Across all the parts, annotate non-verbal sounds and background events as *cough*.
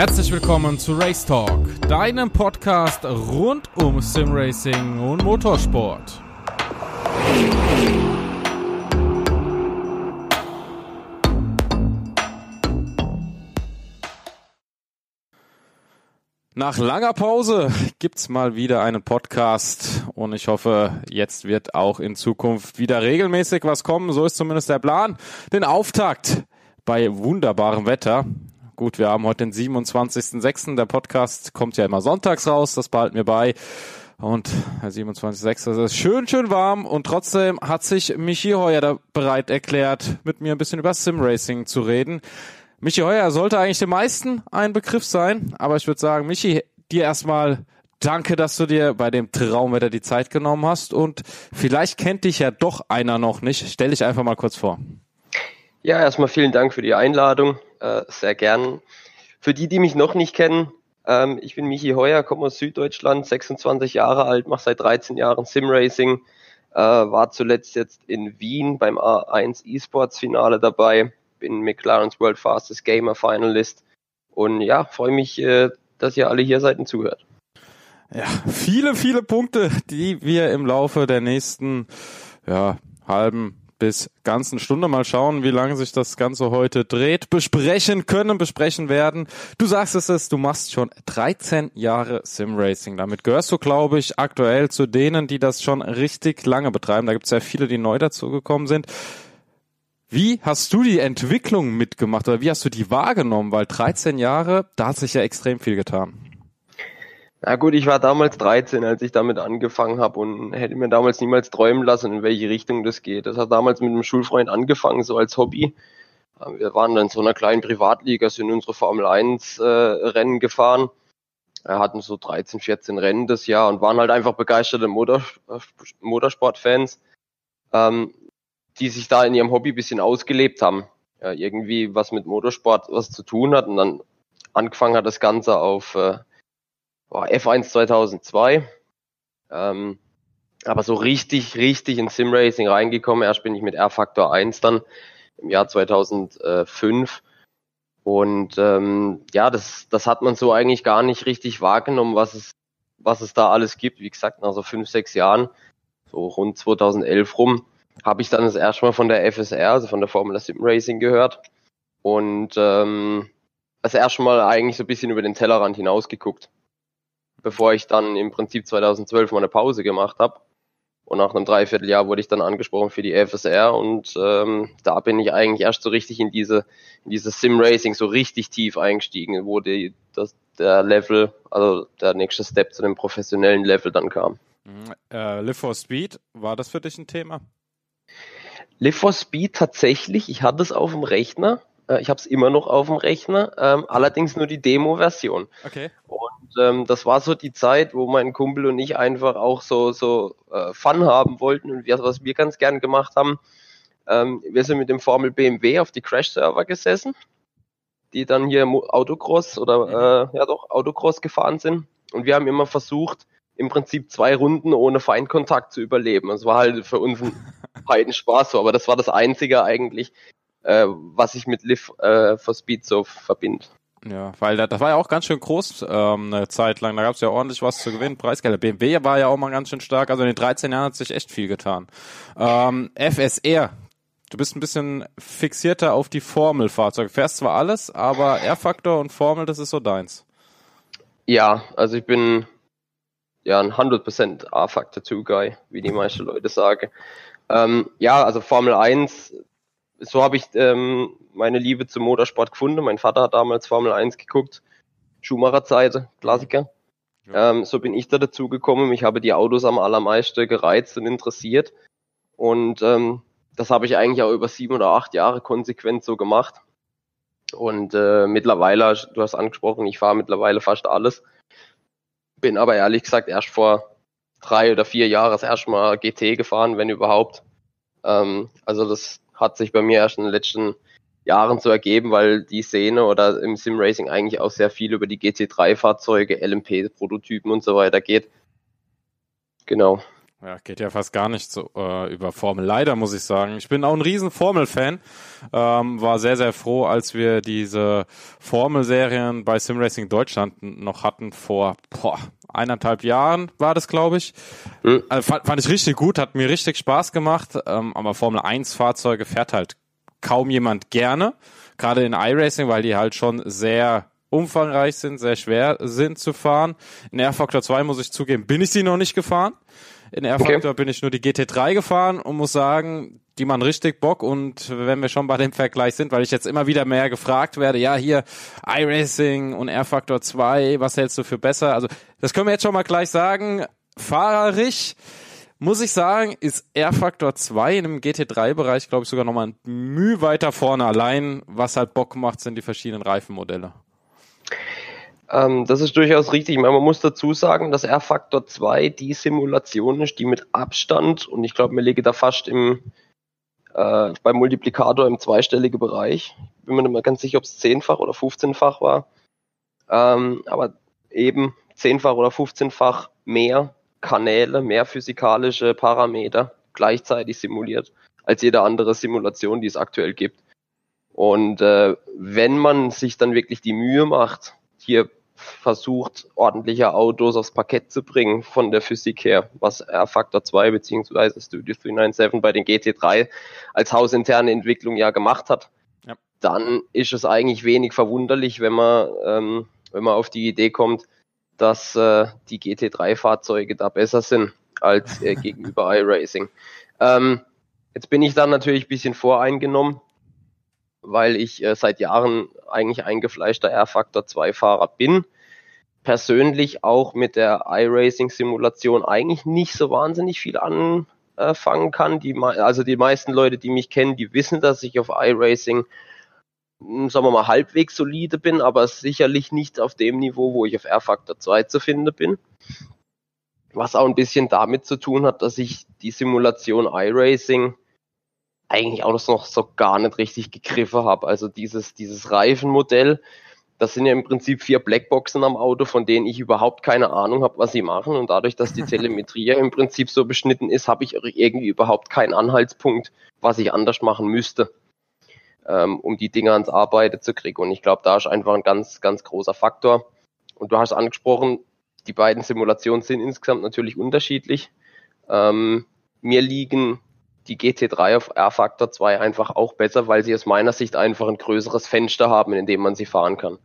Herzlich willkommen zu Race Talk, deinem Podcast rund um Simracing und Motorsport. Nach langer Pause gibt's mal wieder einen Podcast und ich hoffe, jetzt wird auch in Zukunft wieder regelmäßig was kommen. So ist zumindest der Plan. Den Auftakt bei wunderbarem Wetter Gut, wir haben heute den 27.06. Der Podcast kommt ja immer sonntags raus, das behalten wir bei. Und der 27.06. Das ist schön, schön warm und trotzdem hat sich Michi Heuer da bereit erklärt, mit mir ein bisschen über Simracing zu reden. Michi Heuer sollte eigentlich den meisten ein Begriff sein, aber ich würde sagen, Michi, dir erstmal danke, dass du dir bei dem Traumwetter die Zeit genommen hast und vielleicht kennt dich ja doch einer noch nicht. Stell dich einfach mal kurz vor. Ja, erstmal vielen Dank für die Einladung. Äh, sehr gern. Für die, die mich noch nicht kennen, ähm, ich bin Michi Heuer, komme aus Süddeutschland, 26 Jahre alt, mache seit 13 Jahren Simracing, äh, war zuletzt jetzt in Wien beim A1 eSports Finale dabei, bin McLaren's World Fastest Gamer Finalist und ja, freue mich, äh, dass ihr alle hier seid und zuhört. Ja, viele, viele Punkte, die wir im Laufe der nächsten ja, halben bis ganzen Stunde mal schauen, wie lange sich das Ganze heute dreht, besprechen können, besprechen werden. Du sagst es, es du machst schon 13 Jahre Simracing. Damit gehörst du, glaube ich, aktuell zu denen, die das schon richtig lange betreiben. Da gibt es ja viele, die neu dazugekommen sind. Wie hast du die Entwicklung mitgemacht oder wie hast du die wahrgenommen? Weil 13 Jahre, da hat sich ja extrem viel getan. Na gut, ich war damals 13, als ich damit angefangen habe und hätte mir damals niemals träumen lassen, in welche Richtung das geht. Das hat damals mit einem Schulfreund angefangen, so als Hobby. Wir waren dann in so einer kleinen Privatliga, sind unsere Formel 1 äh, Rennen gefahren. Wir hatten so 13, 14 Rennen das Jahr und waren halt einfach begeisterte Motor, Motorsportfans, ähm, die sich da in ihrem Hobby bisschen ausgelebt haben. Ja, irgendwie was mit Motorsport was zu tun hat und dann angefangen hat das Ganze auf äh, boah, F1 2002. Ähm, aber so richtig, richtig in Simracing reingekommen. Erst bin ich mit R-Factor 1 dann im Jahr 2005. Und ähm, ja, das, das hat man so eigentlich gar nicht richtig wahrgenommen, was es, was es da alles gibt. Wie gesagt, nach so fünf, sechs Jahren, so rund 2011 rum, habe ich dann das erste Mal von der FSR, also von der Formula Sim Racing gehört. Und ähm, das erste Mal eigentlich so ein bisschen über den Tellerrand hinausgeguckt bevor ich dann im Prinzip 2012 mal eine Pause gemacht habe. Und nach einem Dreivierteljahr wurde ich dann angesprochen für die FSR und ähm, da bin ich eigentlich erst so richtig in diese, in dieses Sim-Racing so richtig tief eingestiegen, wo die, das, der Level, also der nächste Step zu dem professionellen Level dann kam. Mhm. Äh, Live for Speed, war das für dich ein Thema? Live for Speed tatsächlich, ich hatte es auf dem Rechner, äh, ich habe es immer noch auf dem Rechner, ähm, allerdings nur die Demo-Version. Okay. Und ähm, das war so die Zeit, wo mein Kumpel und ich einfach auch so so äh, Fun haben wollten und wir, was wir ganz gern gemacht haben. Ähm, wir sind mit dem Formel BMW auf die Crash-Server gesessen, die dann hier Autocross oder mhm. äh, ja doch Autocross gefahren sind. Und wir haben immer versucht, im Prinzip zwei Runden ohne Feindkontakt zu überleben. Das war halt für uns ein *laughs* Heidenspaß so, aber das war das Einzige eigentlich, äh, was ich mit Live äh, for Speed so verbinde. Ja, weil das, das war ja auch ganz schön groß ähm, eine Zeit lang. Da gab es ja ordentlich was zu gewinnen. Preisgelder. BMW war ja auch mal ganz schön stark. Also in den 13 Jahren hat sich echt viel getan. Ähm, FSR. Du bist ein bisschen fixierter auf die Formelfahrzeuge. Fährst zwar alles, aber R-Faktor und Formel, das ist so deins. Ja, also ich bin ja ein 100% R-Factor 2 Guy, wie die meisten Leute sagen. Ähm, ja, also Formel 1 so habe ich ähm, meine Liebe zum Motorsport gefunden. Mein Vater hat damals Formel 1 geguckt, Schumacher-Zeit, Klassiker. Ja. Ähm, so bin ich da dazu gekommen. Ich habe die Autos am allermeisten gereizt und interessiert. Und ähm, das habe ich eigentlich auch über sieben oder acht Jahre konsequent so gemacht. Und äh, mittlerweile, du hast angesprochen, ich fahre mittlerweile fast alles. Bin aber ehrlich gesagt erst vor drei oder vier Jahren das erste Mal GT gefahren, wenn überhaupt. Ähm, also das hat sich bei mir erst in den letzten Jahren so ergeben, weil die Szene oder im Sim-Racing eigentlich auch sehr viel über die GT3-Fahrzeuge, LMP-Prototypen und so weiter geht. Genau. Ja, geht ja fast gar nicht so äh, über Formel. Leider muss ich sagen. Ich bin auch ein riesen Formel-Fan. Ähm, war sehr, sehr froh, als wir diese Formel-Serien bei Sim Racing Deutschland noch hatten vor boah, eineinhalb Jahren war das, glaube ich. Mhm. Also, fand, fand, ich richtig gut, hat mir richtig Spaß gemacht. Ähm, aber Formel 1 Fahrzeuge fährt halt kaum jemand gerne. Gerade in iRacing, weil die halt schon sehr umfangreich sind, sehr schwer sind zu fahren. In R-Factor 2 muss ich zugeben, bin ich sie noch nicht gefahren. In R-Factor okay. bin ich nur die GT3 gefahren und muss sagen, die machen richtig Bock und wenn wir schon bei dem Vergleich sind, weil ich jetzt immer wieder mehr gefragt werde, ja hier iRacing und R-Factor 2, was hältst du für besser? Also das können wir jetzt schon mal gleich sagen. Fahrerisch muss ich sagen, ist R-Factor 2 in dem GT3-Bereich, glaube ich, sogar nochmal ein Mühe weiter vorne. Allein, was halt Bock macht, sind die verschiedenen Reifenmodelle. Ähm, das ist durchaus richtig. Meine, man muss dazu sagen, dass R-Faktor 2 die Simulation ist, die mit Abstand, und ich glaube, mir liege da fast im, äh, beim Multiplikator im zweistelligen Bereich. Bin mir nicht mehr ganz sicher, ob es zehnfach oder 15-fach war. Ähm, aber eben zehnfach oder 15-fach mehr Kanäle, mehr physikalische Parameter gleichzeitig simuliert als jede andere Simulation, die es aktuell gibt. Und äh, wenn man sich dann wirklich die Mühe macht, hier versucht, ordentliche Autos aufs Parkett zu bringen von der Physik her, was R-Factor 2 bzw. Studio 397 bei den GT3 als hausinterne Entwicklung ja gemacht hat, ja. dann ist es eigentlich wenig verwunderlich, wenn man, ähm, wenn man auf die Idee kommt, dass äh, die GT3-Fahrzeuge da besser sind als äh, *laughs* gegenüber iRacing. Ähm, jetzt bin ich dann natürlich ein bisschen voreingenommen, weil ich äh, seit Jahren eigentlich eingefleischter R-Factor 2 Fahrer bin. Persönlich auch mit der iRacing-Simulation eigentlich nicht so wahnsinnig viel anfangen kann. Die, also die meisten Leute, die mich kennen, die wissen, dass ich auf iRacing, hm, sagen wir mal, halbwegs solide bin, aber sicherlich nicht auf dem Niveau, wo ich auf R-Factor 2 zu finden bin. Was auch ein bisschen damit zu tun hat, dass ich die Simulation iRacing eigentlich auch noch so gar nicht richtig gegriffen habe. Also dieses, dieses Reifenmodell, das sind ja im Prinzip vier Blackboxen am Auto, von denen ich überhaupt keine Ahnung habe, was sie machen. Und dadurch, dass die *laughs* Telemetrie ja im Prinzip so beschnitten ist, habe ich irgendwie überhaupt keinen Anhaltspunkt, was ich anders machen müsste, ähm, um die Dinge ans Arbeiten zu kriegen. Und ich glaube, da ist einfach ein ganz, ganz großer Faktor. Und du hast angesprochen, die beiden Simulationen sind insgesamt natürlich unterschiedlich. Ähm, mir liegen die GT3 auf R-Factor 2 einfach auch besser, weil sie aus meiner Sicht einfach ein größeres Fenster haben, in dem man sie fahren kann.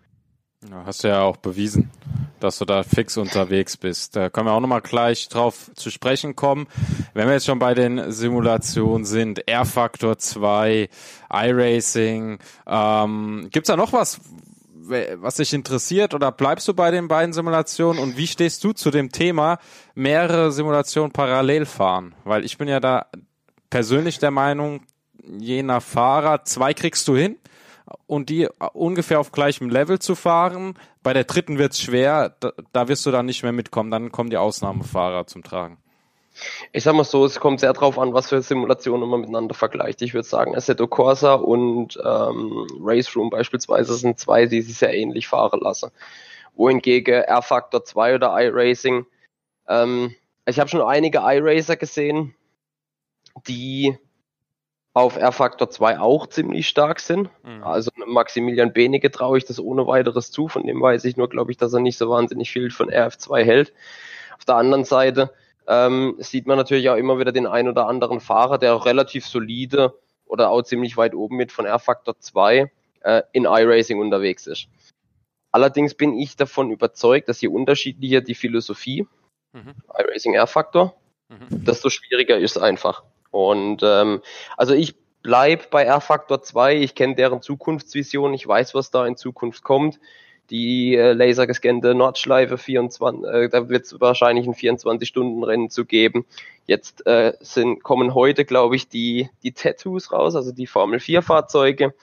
Ja, hast du ja auch bewiesen, dass du da fix unterwegs bist. Da können wir auch nochmal gleich drauf zu sprechen kommen. Wenn wir jetzt schon bei den Simulationen sind, R-Factor 2, iRacing, ähm, gibt's da noch was, was dich interessiert oder bleibst du bei den beiden Simulationen und wie stehst du zu dem Thema mehrere Simulationen parallel fahren? Weil ich bin ja da persönlich der Meinung, je nach Fahrer, zwei kriegst du hin und die ungefähr auf gleichem Level zu fahren. Bei der dritten wird's schwer, da, da wirst du dann nicht mehr mitkommen, dann kommen die Ausnahmefahrer zum Tragen. Ich sag mal so, es kommt sehr drauf an, was für Simulationen man miteinander vergleicht. Ich würde sagen, Assetto Corsa und ähm, Race Room beispielsweise sind zwei, die sich sehr ähnlich fahren lassen. Wohingegen R-Factor 2 oder iRacing, ähm, ich habe schon einige iRacer gesehen, die auf R-Faktor 2 auch ziemlich stark sind. Mhm. Also Maximilian Benige traue ich das ohne weiteres zu. Von dem weiß ich nur, glaube ich, dass er nicht so wahnsinnig viel von RF2 hält. Auf der anderen Seite ähm, sieht man natürlich auch immer wieder den ein oder anderen Fahrer, der auch relativ solide oder auch ziemlich weit oben mit von R-Faktor 2 äh, in iRacing unterwegs ist. Allerdings bin ich davon überzeugt, dass je unterschiedlicher die Philosophie, mhm. iRacing R-Faktor, mhm. desto schwieriger ist einfach. Und ähm, also ich bleib bei R-Factor 2, ich kenne deren Zukunftsvision, ich weiß, was da in Zukunft kommt. Die äh, lasergescannte Nordschleife 24, äh, da wird es wahrscheinlich ein 24-Stunden-Rennen zu geben. Jetzt äh, sind, kommen heute, glaube ich, die, die Tattoos raus, also die Formel 4-Fahrzeuge.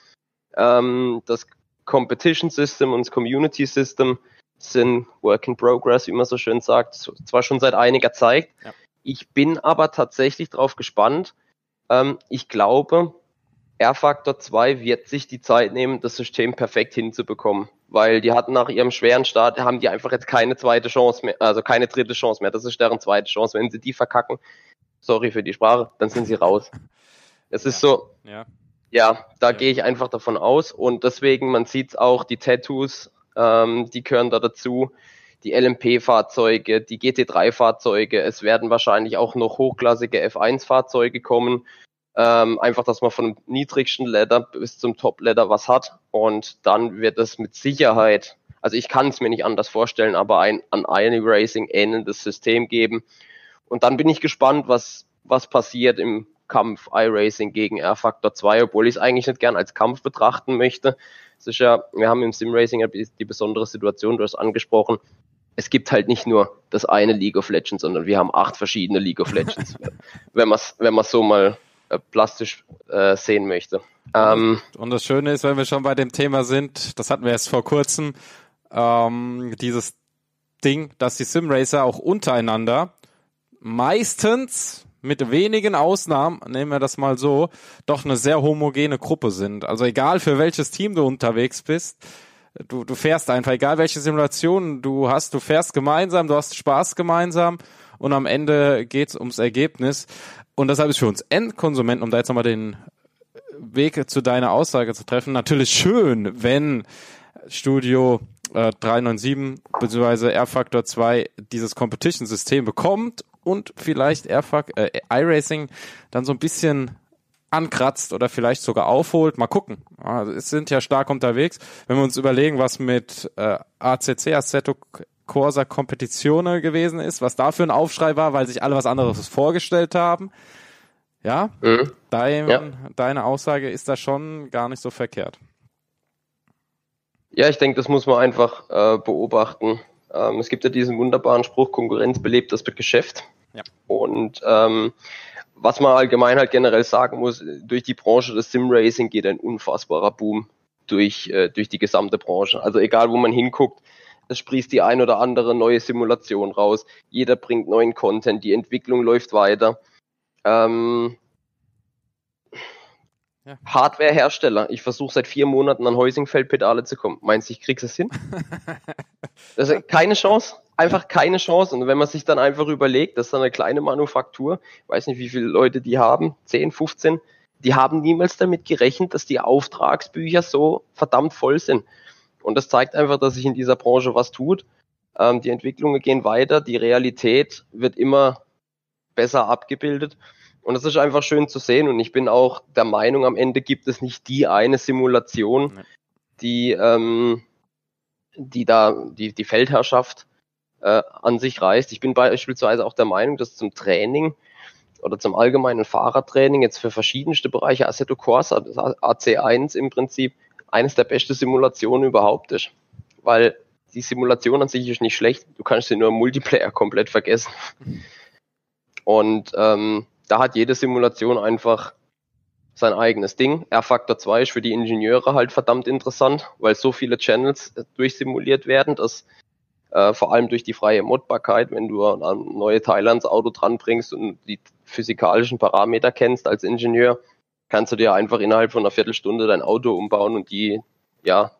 Ähm, das Competition System und das Community System sind Work in Progress, wie man so schön sagt, zwar schon seit einiger Zeit. Ja. Ich bin aber tatsächlich drauf gespannt. Ähm, ich glaube, R-Factor 2 wird sich die Zeit nehmen, das System perfekt hinzubekommen. Weil die hatten nach ihrem schweren Start, haben die einfach jetzt keine zweite Chance mehr, also keine dritte Chance mehr. Das ist deren zweite Chance. Wenn sie die verkacken, sorry für die Sprache, dann sind sie raus. Es ist so, Ja. ja, da gehe ich einfach davon aus und deswegen, man sieht auch, die Tattoos, ähm, die gehören da dazu, die LMP-Fahrzeuge, die GT3-Fahrzeuge, es werden wahrscheinlich auch noch hochklassige F1-Fahrzeuge kommen, ähm, einfach, dass man von niedrigsten Ladder bis zum Top-Ladder was hat. Und dann wird es mit Sicherheit, also ich kann es mir nicht anders vorstellen, aber ein an Iron Racing ähnelndes System geben. Und dann bin ich gespannt, was, was passiert im Kampf iRacing gegen R-Factor 2, obwohl ich es eigentlich nicht gern als Kampf betrachten möchte. Es ist ja, wir haben im Sim-Racing ja die besondere Situation, du hast angesprochen, es gibt halt nicht nur das eine League of Legends, sondern wir haben acht verschiedene League of Legends, *laughs* wenn man es wenn man's so mal äh, plastisch äh, sehen möchte. Ähm, Und das Schöne ist, wenn wir schon bei dem Thema sind, das hatten wir erst vor kurzem, ähm, dieses Ding, dass die Simracer auch untereinander meistens mit wenigen Ausnahmen, nehmen wir das mal so, doch eine sehr homogene Gruppe sind. Also egal für welches Team du unterwegs bist, du, du fährst einfach, egal welche Simulation du hast, du fährst gemeinsam, du hast Spaß gemeinsam und am Ende geht's ums Ergebnis. Und deshalb ist für uns Endkonsumenten, um da jetzt nochmal den Weg zu deiner Aussage zu treffen, natürlich schön, wenn Studio äh, 397 bzw. R-Factor 2 dieses Competition-System bekommt und vielleicht R-Fac äh, iRacing dann so ein bisschen ankratzt oder vielleicht sogar aufholt. Mal gucken. Also es sind ja stark unterwegs. Wenn wir uns überlegen, was mit äh, ACC, Assetto Corsa Competizione gewesen ist, was da für ein Aufschrei war, weil sich alle was anderes vorgestellt haben. Ja, mhm. dein, Ja. deine Aussage ist da schon gar nicht so verkehrt. Ja, ich denke, das muss man einfach äh, beobachten. Ähm, es gibt ja diesen wunderbaren Spruch, Konkurrenz belebt das Geschäft. Ja. Und ähm, was man allgemein halt generell sagen muss, durch die Branche des Sim-Racing geht ein unfassbarer Boom durch, äh, durch die gesamte Branche. Also egal, wo man hinguckt, es sprießt die ein oder andere neue Simulation raus. Jeder bringt neuen Content, die Entwicklung läuft weiter. Ähm, Ja. Hardware-Hersteller. Ich versuche seit vier Monaten an Heusingfeld-Pedale zu kommen. Meinst du, ich krieg's es hin? *laughs* Das ist keine Chance. Einfach keine Chance. Und wenn man sich dann einfach überlegt, dass da eine kleine Manufaktur, ich weiß nicht, wie viele Leute die haben, 10, 15, die haben niemals damit gerechnet, dass die Auftragsbücher so verdammt voll sind. Und das zeigt einfach, dass sich in dieser Branche was tut. Ähm, die Entwicklungen gehen weiter, die Realität wird immer besser abgebildet. Und das ist einfach schön zu sehen. Und ich bin auch der Meinung, am Ende gibt es nicht die eine Simulation, die, ähm, die da die, die Feldherrschaft äh, an sich reißt. Ich bin beispielsweise auch der Meinung, dass zum Training oder zum allgemeinen Fahrertraining jetzt für verschiedenste Bereiche Assetto Corsa, das AC1 im Prinzip, eines der besten Simulationen überhaupt ist. Weil die Simulation an sich ist nicht schlecht, du kannst sie nur im Multiplayer komplett vergessen. Und ähm, da hat jede Simulation einfach sein eigenes Ding. R-Factor 2 ist für die Ingenieure halt verdammt interessant, weil so viele Channels äh, durchsimuliert werden, dass äh, vor allem durch die freie Modbarkeit, wenn du ein neue Teile ans Auto dranbringst und die physikalischen Parameter kennst als Ingenieur, kannst du dir einfach innerhalb von einer Viertelstunde dein Auto umbauen und die, ja,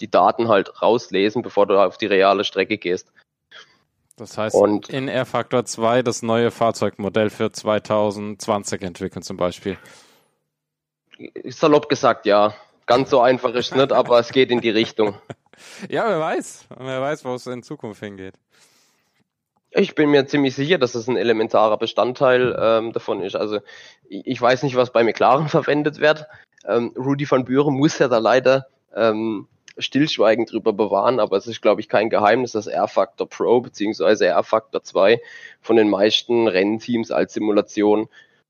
die Daten halt rauslesen, bevor du auf die reale Strecke gehst. Das heißt, Und- in R-Factor 2 das neue Fahrzeugmodell für 2020 entwickeln zum Beispiel. Salopp gesagt, ja. Ganz so einfach ist es nicht, aber es geht in die Richtung. *laughs* Ja, wer weiß. Wer weiß, wo es in Zukunft hingeht. Ich bin mir ziemlich sicher, dass es ein elementarer Bestandteil ähm, davon ist. Also ich, weiß nicht, was bei McLaren *laughs* verwendet wird. Ähm, Rudy van Buren muss ja da leider ähm, stillschweigend drüber bewahren, aber es ist, glaube ich, kein Geheimnis, dass R-Factor Pro bzw. R-Factor 2 von den meisten Rennteams als Simulation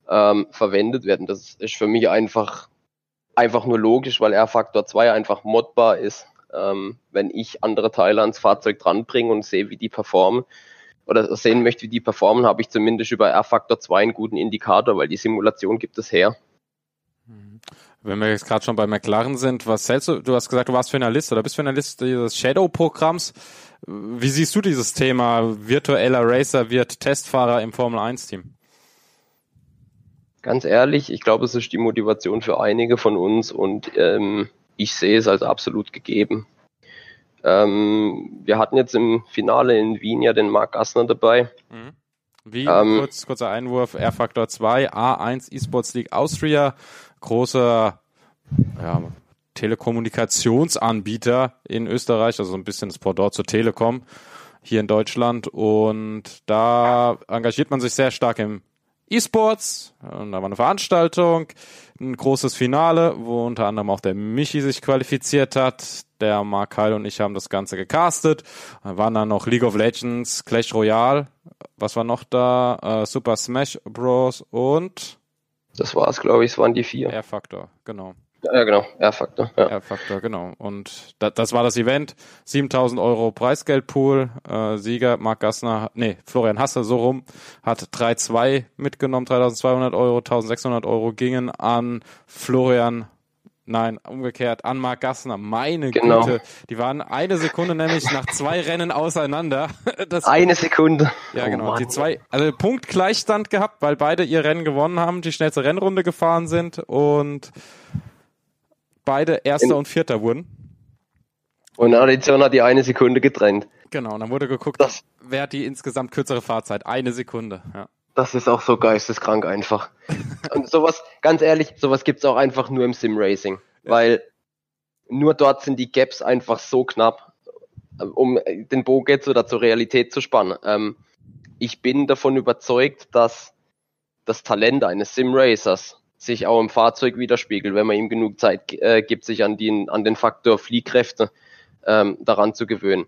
ähm, verwendet werden. Das ist für mich einfach, einfach nur logisch, weil R-Factor 2 einfach modbar ist. Ähm, wenn ich andere Teile ans Fahrzeug dranbringe und sehe, wie die performen, oder sehen möchte, wie die performen, habe ich zumindest über R-Factor 2 einen guten Indikator, weil die Simulation gibt es her. Wenn wir jetzt gerade schon bei McLaren sind, was hältst du? Du hast gesagt, du warst Finalist oder bist Finalist dieses Shadow-Programms. Wie siehst du dieses Thema? Virtueller Racer wird Testfahrer im Formel 1-Team. Ganz ehrlich, ich glaube, es ist die Motivation für einige von uns und ähm, ich sehe es als absolut gegeben. Ähm, wir hatten jetzt im Finale in Wien ja den Marc Gassner dabei. Mhm. Wie, ähm, kurz, kurzer Einwurf, R-Factor 2, A1 eSports League Austria, großer ja, Telekommunikationsanbieter in Österreich, also ein bisschen das Pendant zur Telekom hier in Deutschland. Und da engagiert man sich sehr stark im E-Sports. Und da war eine Veranstaltung, ein großes Finale, wo unter anderem auch der Michi sich qualifiziert hat. Der Mark Heil und ich haben das Ganze gecastet. Da waren dann noch League of Legends, Clash Royale. Was war noch da? Äh, Super Smash Bros. und das war's, glaube ich. Es waren die vier. R-Faktor, genau. Ja, genau, R-Faktor. Ja. R-Faktor, genau. Und da, das war das Event. 7000 Euro Preisgeldpool. Äh, Sieger Marc Gassner, nee, Florian Hasse, so rum, hat 3-2 mitgenommen. 3200 Euro, 1600 Euro gingen an Florian Nein, umgekehrt, an Marc Gassner. Meine genau. Güte. Die waren eine Sekunde nämlich nach zwei Rennen auseinander. *laughs* Das eine Sekunde. Ja, genau. Oh die zwei, also Punktgleichstand gehabt, weil beide ihr Rennen gewonnen haben, die schnellste Rennrunde gefahren sind und beide Erster In und Vierter wurden. Und Addition hat die eine Sekunde getrennt. Genau, und dann wurde geguckt, das, wer hat die insgesamt kürzere Fahrzeit? Eine Sekunde, ja. Das ist auch so geisteskrank einfach. *laughs* und sowas, ganz ehrlich, sowas gibt's auch einfach nur im Sim-Racing. Ja. Weil nur dort sind die Gaps einfach so knapp, um den Bogen jetzt oder zur Realität zu spannen. Ähm, ich bin davon überzeugt, dass das Talent eines Sim-Racers sich auch im Fahrzeug widerspiegelt, wenn man ihm genug Zeit äh, gibt, sich an den, an den Faktor Fliehkräfte ähm, daran zu gewöhnen.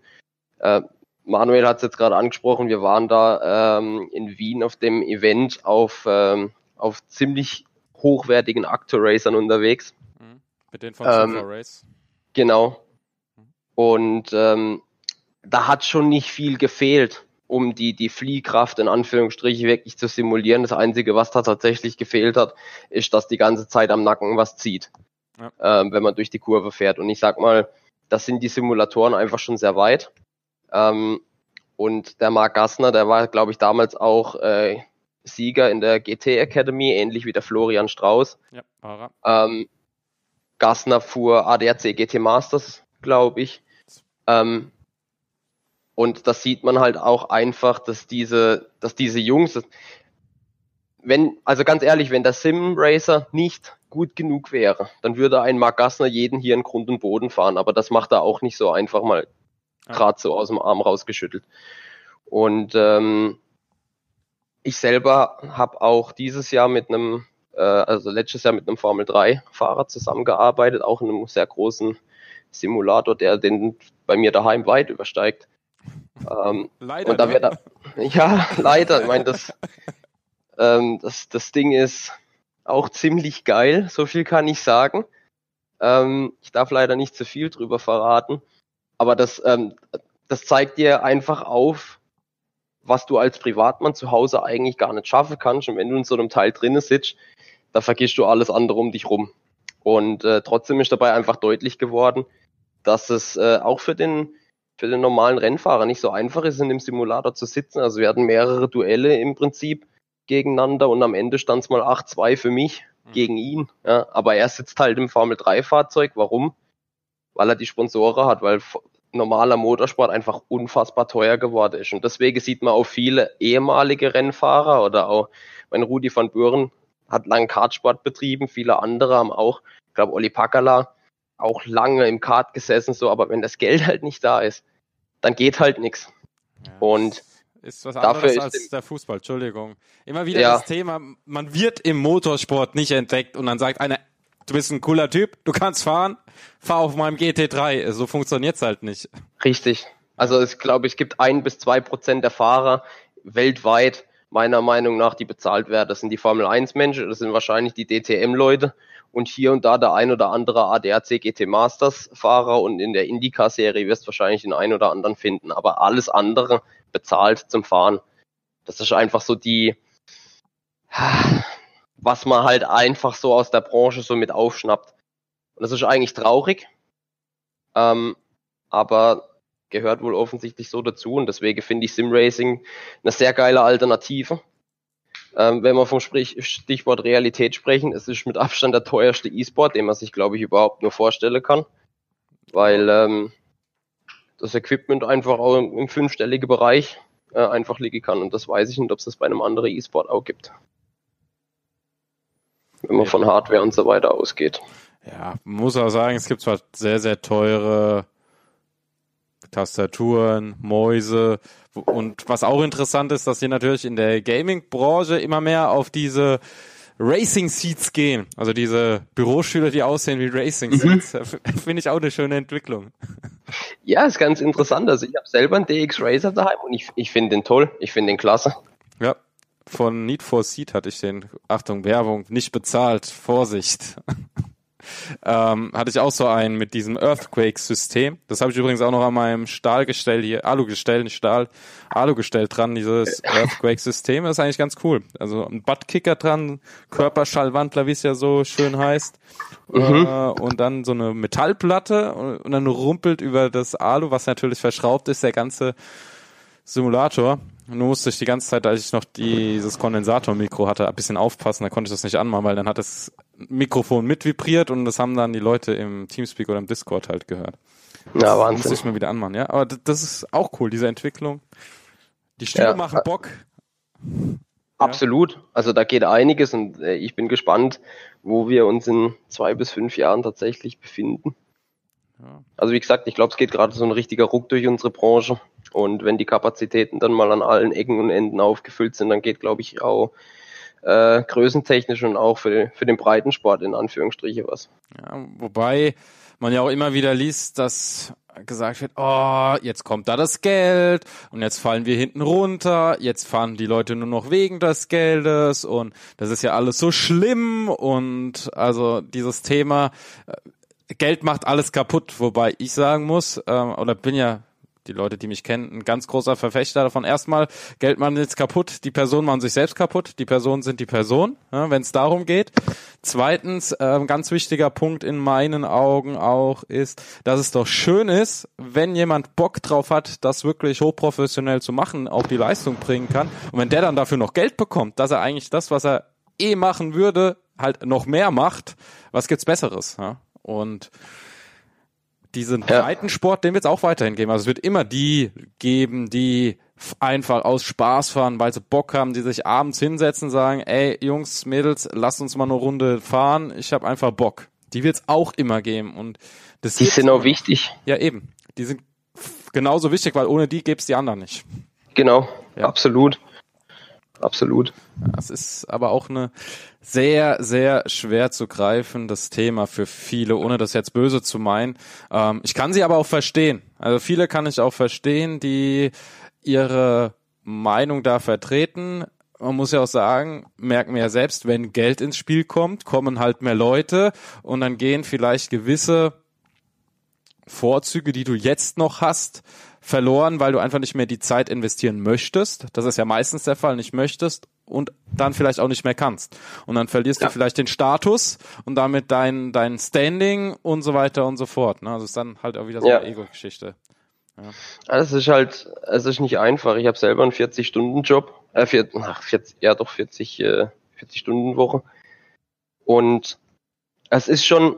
Äh, Manuel hat es jetzt gerade angesprochen, wir waren da ähm, in Wien auf dem Event auf, ähm, auf ziemlich hochwertigen Actor-Racern unterwegs. Mhm. Mit den von ähm, Race. Genau. Mhm. Und ähm, da hat schon nicht viel gefehlt um die, die Fliehkraft in Anführungsstrichen wirklich zu simulieren. Das Einzige, was da tatsächlich gefehlt hat, ist, dass die ganze Zeit am Nacken was zieht, ja. ähm, wenn man durch die Kurve fährt. Und ich sag mal, das sind die Simulatoren einfach schon sehr weit. Ähm, und der Marc Gassner, der war, glaube ich, damals auch äh, Sieger in der GT Academy, ähnlich wie der Florian Strauß. Ja, ähm, Gassner fuhr ADAC GT Masters, glaube ich. Ähm, und das sieht man halt auch einfach, dass diese, dass diese Jungs, wenn, also ganz ehrlich, wenn der Sim Racer nicht gut genug wäre, dann würde ein Mark Gassner jeden hier in Grund und Boden fahren, aber das macht er auch nicht so einfach mal gerade so aus dem Arm rausgeschüttelt. Und ähm, ich selber habe auch dieses Jahr mit einem, äh, also letztes Jahr mit einem Formel 3 Fahrer zusammengearbeitet, auch in einem sehr großen Simulator, der den bei mir daheim weit übersteigt. Ähm, leider. Und da wird er, ja, leider. Ich meine, das, ähm, das, das Ding ist auch ziemlich geil, so viel kann ich sagen. Ähm, ich darf leider nicht zu viel drüber verraten, aber das, ähm, das zeigt dir einfach auf, was du als Privatmann zu Hause eigentlich gar nicht schaffen kannst. Und wenn du in so einem Teil drinnen sitzt, da vergisst du alles andere um dich rum. Und äh, trotzdem ist dabei einfach deutlich geworden, dass es äh, auch für den für den normalen Rennfahrer nicht so einfach ist, in dem Simulator zu sitzen. Also wir hatten mehrere Duelle im Prinzip gegeneinander und am Ende stand es mal 8-2 für mich mhm. gegen ihn. Ja, aber er sitzt halt im Formel 3 Fahrzeug. Warum? Weil er die Sponsoren hat, weil normaler Motorsport einfach unfassbar teuer geworden ist. Und deswegen sieht man auch viele ehemalige Rennfahrer oder auch mein Rudi van Buren hat lange Kartsport betrieben, viele andere haben auch, ich glaube Oli Packerla, auch lange im Kart gesessen, so, aber wenn das Geld halt nicht da ist, dann geht halt nichts. Ja, und ist was anderes ist als der Fußball, Entschuldigung. Immer wieder ja. das Thema, man wird im Motorsport nicht entdeckt und dann sagt einer, du bist ein cooler Typ, du kannst fahren, fahr auf meinem GT3. So funktioniert's halt nicht. Richtig. Also ich glaube, es gibt ein bis zwei Prozent der Fahrer weltweit, meiner Meinung nach, die bezahlt werden. Das sind die Formel 1 Menschen, das sind wahrscheinlich die DTM-Leute und hier und da der ein oder andere ADAC GT Masters Fahrer und in der IndyCar Serie wirst du wahrscheinlich den einen oder anderen finden, aber alles andere bezahlt zum Fahren. Das ist einfach so die, was man halt einfach so aus der Branche so mit aufschnappt. Und das ist eigentlich traurig, ähm, aber gehört wohl offensichtlich so dazu und deswegen finde ich Sim Racing eine sehr geile Alternative. Ähm, wenn wir vom Sprich Stichwort Realität sprechen, es ist mit Abstand der teuerste E-Sport, den man sich, glaube ich, überhaupt nur vorstellen kann. Weil ähm, das Equipment einfach auch im, im fünfstelligen Bereich äh, einfach liegen kann. Und das weiß ich nicht, ob es das bei einem anderen E-Sport auch gibt. Wenn man von Hardware und so weiter ausgeht. Ja, muss auch sagen, es gibt zwar sehr, sehr teure Tastaturen, Mäuse und was auch interessant ist, dass sie natürlich in der Gaming-Branche immer mehr auf diese Racing Seats gehen. Also diese Bürostühle, die aussehen wie Racing mhm. Seats. Mhm. *laughs* Finde ich auch eine schöne Entwicklung. Ja, ist ganz interessant. Also ich habe selber einen DX Racer daheim und ich, ich finde den toll. Ich finde den klasse. Ja, von Need for Seat hatte ich den. Achtung, Werbung, nicht bezahlt. Vorsicht ähm, hatte ich auch so einen mit diesem Earthquake-System. Das habe ich übrigens auch noch an meinem Stahlgestell hier, Alugestell, nicht Stahl, Alugestell dran, dieses Earthquake-System. Das ist eigentlich ganz cool. Also ein Buttkicker dran, Körperschallwandler, wie es ja so schön heißt. Mhm. Äh, und dann so eine Metallplatte und, und dann rumpelt über das Alu, was natürlich verschraubt ist, der ganze Simulator. Nur musste ich die ganze Zeit, als ich noch dieses Kondensatormikro hatte, ein bisschen aufpassen, da konnte ich das nicht anmachen, weil dann hat das Mikrofon mit vibriert und das haben dann die Leute im Teamspeak oder im Discord halt gehört. Das ja, Wahnsinn. Musste ich mal wieder anmachen, ja. Aber das ist auch cool, diese Entwicklung. Die Stühle ja. machen Bock. Absolut. Also da geht einiges und äh, ich bin gespannt, wo wir uns in zwei bis fünf Jahren tatsächlich befinden. Ja. Also wie gesagt, ich glaube, es geht gerade so ein richtiger Ruck durch unsere Branche. Und wenn die Kapazitäten dann mal an allen Ecken und Enden aufgefüllt sind, dann geht, glaube ich, auch äh, größentechnisch und auch für, für den Breitensport in Anführungsstriche was. Ja, wobei man ja auch immer wieder liest, dass gesagt wird, oh, jetzt kommt da das Geld und jetzt fallen wir hinten runter, jetzt fahren die Leute nur noch wegen des Geldes und das ist ja alles so schlimm und also dieses Thema äh, Geld macht alles kaputt, wobei ich sagen muss, äh, oder bin ja die Leute, die mich kennen, ein ganz großer Verfechter davon. Erstmal, Geld machen jetzt kaputt, die Person machen sich selbst kaputt, die Personen sind die Person, ja, wenn es darum geht. Zweitens, äh, ganz wichtiger Punkt in meinen Augen auch ist, dass es doch schön ist, wenn jemand Bock drauf hat, das wirklich hochprofessionell zu machen, auch die Leistung bringen kann. Und wenn der dann dafür noch Geld bekommt, dass er eigentlich das, was er eh machen würde, halt noch mehr macht, was gibt's Besseres? Ja? Und diesen ja. Breitensport, den wird es auch weiterhin geben. Also es wird immer die geben, die einfach aus Spaß fahren, weil sie Bock haben, die sich abends hinsetzen, sagen, ey Jungs, Mädels, lasst uns mal eine Runde fahren, ich habe einfach Bock. Die wird es auch immer geben. Und das die sind auch wichtig. Ja, eben. Die sind genauso wichtig, weil ohne die gäbe es die anderen nicht. Genau, ja. absolut. Absolut. Das ist aber auch eine sehr, sehr schwer zu greifen, das Thema für viele, ohne das jetzt böse zu meinen. Ähm, ich kann sie aber auch verstehen. Also viele kann ich auch verstehen, die ihre Meinung da vertreten. Man muss ja auch sagen, merken wir ja selbst, wenn Geld ins Spiel kommt, kommen halt mehr Leute und dann gehen vielleicht gewisse Vorzüge, die du jetzt noch hast, verloren, weil du einfach nicht mehr die Zeit investieren möchtest. Das ist ja meistens der Fall, nicht möchtest und dann vielleicht auch nicht mehr kannst. Und dann verlierst ja. du vielleicht den Status und damit dein, dein Standing und so weiter und so fort. Ne? Also ist dann halt auch wieder so ja. eine Ego-Geschichte. Ja. Es ist halt, es ist nicht einfach. Ich habe selber einen 40-Stunden-Job, äh, 40, ach, 40, ja doch 40, äh, 40-Stunden-Woche. Und es ist schon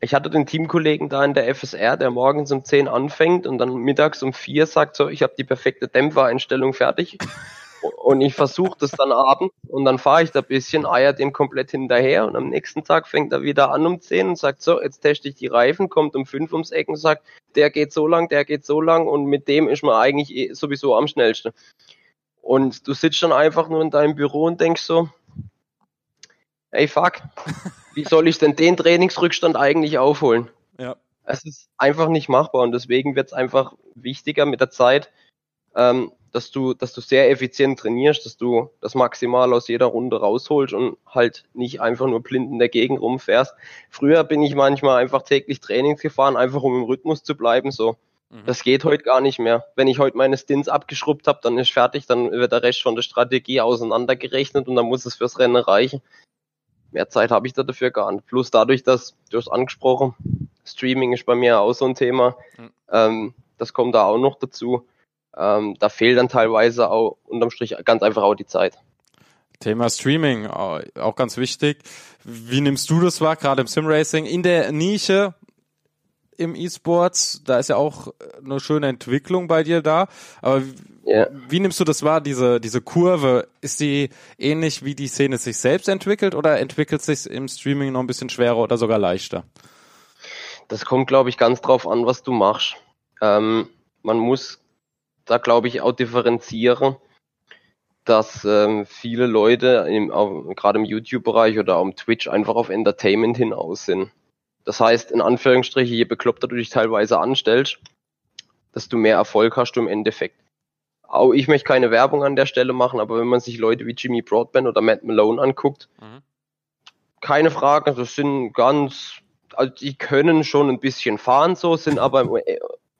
ich hatte den Teamkollegen da in der FSR, der morgens um 10 anfängt und dann mittags um 4 sagt so, ich habe die perfekte Dämpfereinstellung fertig. *laughs* Und ich versuche das dann abends und dann fahre ich da ein bisschen, eier dem komplett hinterher und am nächsten Tag fängt er wieder an um 10 und sagt so, jetzt teste ich die Reifen, kommt um 5 ums Eck und sagt, der geht so lang, der geht so lang und mit dem ist man eigentlich eh sowieso am schnellsten. Und du sitzt dann einfach nur in deinem Büro und denkst so, ey fuck, wie soll ich denn den Trainingsrückstand eigentlich aufholen? Ja. Es ist einfach nicht machbar und deswegen wird es einfach wichtiger mit der Zeit, ähm, dass du, dass du sehr effizient trainierst, dass du das maximal aus jeder Runde rausholst und halt nicht einfach nur blind in der Gegend rumfährst. Früher bin ich manchmal einfach täglich Trainings gefahren, einfach um im Rhythmus zu bleiben, so. Mhm. Das geht heute gar nicht mehr. Wenn ich heute meine Stints abgeschrubbt habe, dann ist fertig, dann wird der Rest von der Strategie auseinandergerechnet und dann muss es fürs Rennen reichen mehr Zeit habe ich da dafür gar nicht. Plus dadurch, dass, du hast angesprochen, Streaming ist bei mir auch so ein Thema. Mhm. Ähm, das kommt da auch noch dazu. Ähm, da fehlt dann teilweise auch unterm Strich ganz einfach auch die Zeit. Thema Streaming, auch ganz wichtig. Wie nimmst du das wahr, gerade im Simracing? In der Nische im E-Sports. Da ist ja auch eine schöne Entwicklung bei dir da. Aber yeah. wie nimmst du das wahr, diese, diese Kurve? Ist die ähnlich wie die Szene sich selbst entwickelt oder entwickelt sich im Streaming noch ein bisschen schwerer oder sogar leichter? Das kommt, glaube ich, ganz drauf an, was du machst. Ähm, man muss da, glaube ich, auch differenzieren dass ähm, viele Leute im, gerade im YouTube-Bereich oder am Twitch einfach auf Entertainment hinaus sind. Das heißt, in Anführungsstrichen, je bekloppter du dich teilweise anstellst, desto mehr Erfolg hast du im Endeffekt. Auch ich möchte keine Werbung an der Stelle machen, aber wenn man sich Leute wie Jimmy Broadband oder Matt Malone anguckt, mhm. keine Frage, das sind ganz, also die können schon ein bisschen fahren so, sind *laughs* aber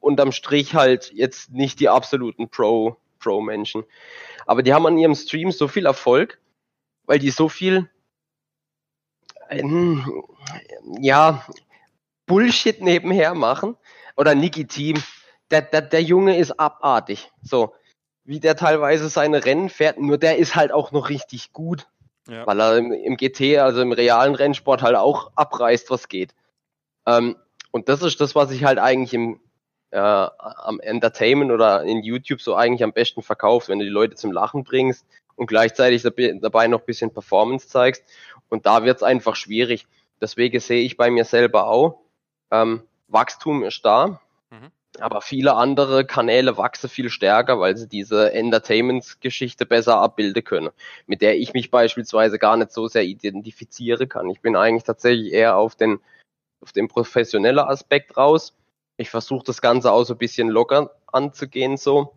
unterm Strich halt jetzt nicht die absoluten Pro, Pro-Menschen. Aber die haben an ihrem Stream so viel Erfolg, weil die so viel, äh, ja, Bullshit nebenher machen. Oder Niki Team. Der, der, der Junge ist abartig. So, wie der teilweise seine Rennen fährt, nur der ist halt auch noch richtig gut. Ja. Weil er im, im, GT, also im realen Rennsport, halt auch abreißt, was geht. Ähm, und das ist das, was ich halt eigentlich im, äh, am Entertainment oder in YouTube so eigentlich am besten verkaufst, wenn du die Leute zum Lachen bringst und gleichzeitig dabei noch ein bisschen Performance zeigst. Und da wird es einfach schwierig. Deswegen sehe ich bei mir selber auch, ähm, Wachstum ist da, mhm. aber viele andere Kanäle wachsen viel stärker, weil sie diese Entertainment-Geschichte besser abbilden können, mit der ich mich beispielsweise gar nicht so sehr identifizieren kann. Ich bin eigentlich tatsächlich eher auf den, auf den professionellen Aspekt raus ich versuche das Ganze auch so ein bisschen locker anzugehen so.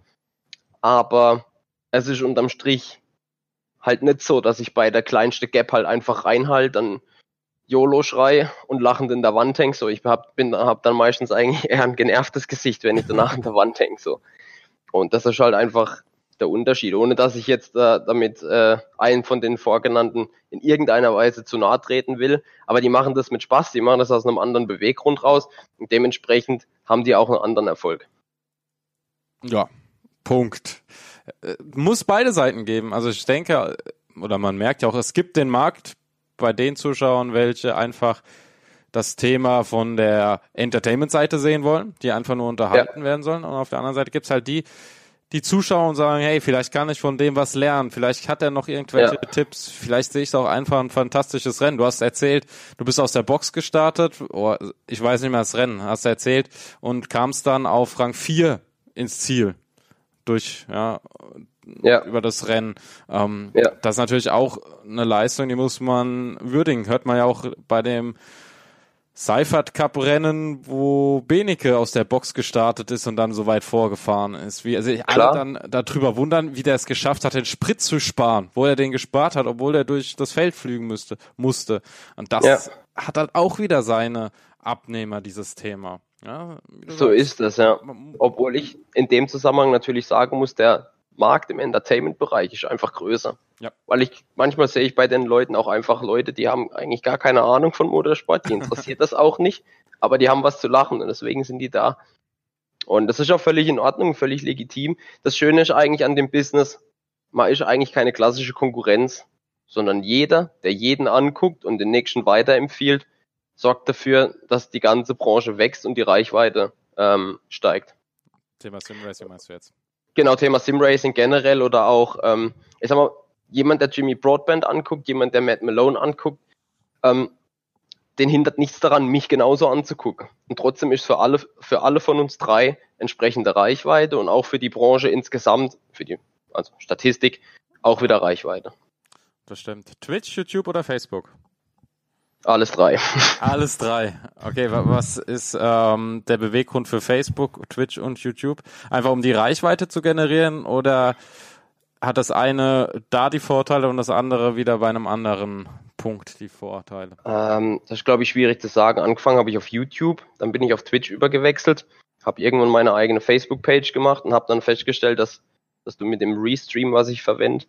Aber es ist unterm Strich halt nicht so, dass ich bei der kleinsten Gap halt einfach reinhalte, dann YOLO schrei und lachend in der Wand hänge. So, ich hab, bin, hab dann meistens eigentlich eher ein genervtes Gesicht, wenn ich danach in der Wand hänge. So. Und das ist halt einfach der Unterschied, ohne dass ich jetzt äh, damit äh, einen von den vorgenannten in irgendeiner Weise zu nahe treten will. Aber die machen das mit Spaß, die machen das aus einem anderen Beweggrund raus und dementsprechend haben die auch einen anderen Erfolg. Ja, Punkt. Äh, muss beide Seiten geben. Also ich denke, oder man merkt ja auch, es gibt den Markt bei den Zuschauern, welche einfach das Thema von der Entertainment-Seite sehen wollen, die einfach nur unterhalten ja. werden sollen. Und auf der anderen Seite gibt's halt die, die Zuschauen und sagen, hey, vielleicht kann ich von dem was lernen, vielleicht hat er noch irgendwelche ja. Tipps, vielleicht sehe ich auch einfach ein fantastisches Rennen. Du hast erzählt, du bist aus der Box gestartet, oh, ich weiß nicht mehr das Rennen, hast du erzählt und kamst dann auf Rang 4 ins Ziel durch, ja, ja. über das Rennen. Ähm, ja. Das ist natürlich auch eine Leistung, die muss man würdigen. Hört man ja auch bei dem Seifert Cup Rennen, wo Benecke aus der Box gestartet ist und dann so weit vorgefahren ist. Wie also alle dann darüber wundern, wie der es geschafft hat, den Sprit zu sparen, wo er den gespart hat, obwohl er durch das Feld flügen müsste, musste. Und das ja. hat halt auch wieder seine Abnehmer, dieses Thema. Ja, so sagst, ist das, ja. Obwohl ich in dem Zusammenhang natürlich sagen muss, der Markt im Entertainment-Bereich ist einfach größer. Ja. Weil ich manchmal sehe ich bei den Leuten auch einfach Leute, die haben eigentlich gar keine Ahnung von Motorsport, die interessiert das auch nicht, aber die haben was zu lachen und deswegen sind die da. Und das ist auch völlig in Ordnung, völlig legitim. Das Schöne ist eigentlich an dem Business, man ist eigentlich keine klassische Konkurrenz, sondern jeder, der jeden anguckt und den nächsten weiterempfiehlt, sorgt dafür, dass die ganze Branche wächst und die Reichweite ähm, steigt. Thema Simracing meinst du jetzt? Genau, Thema Simracing generell oder auch, ähm, ich sag mal, jemand, der Jimmy Broadband anguckt, jemand, der Matt Malone anguckt, ähm, den hindert nichts daran, mich genauso anzugucken. Und trotzdem ist für alle, für alle von uns drei entsprechende Reichweite und auch für die Branche insgesamt, für die also Statistik, auch wieder Reichweite. Das stimmt. Twitch, YouTube oder Facebook? Alles drei. *laughs* Alles drei. Okay, was ist ähm, der Beweggrund für Facebook, Twitch und YouTube? Einfach um die Reichweite zu generieren oder hat das eine da die Vorteile und das andere wieder bei einem anderen Punkt die Vorteile? Ähm, das ist, glaube ich, schwierig zu sagen. Angefangen habe ich auf YouTube, dann bin ich auf Twitch übergewechselt, habe irgendwann meine eigene Facebook-Page gemacht und habe dann festgestellt, dass, dass du mit dem Restream, was ich verwende,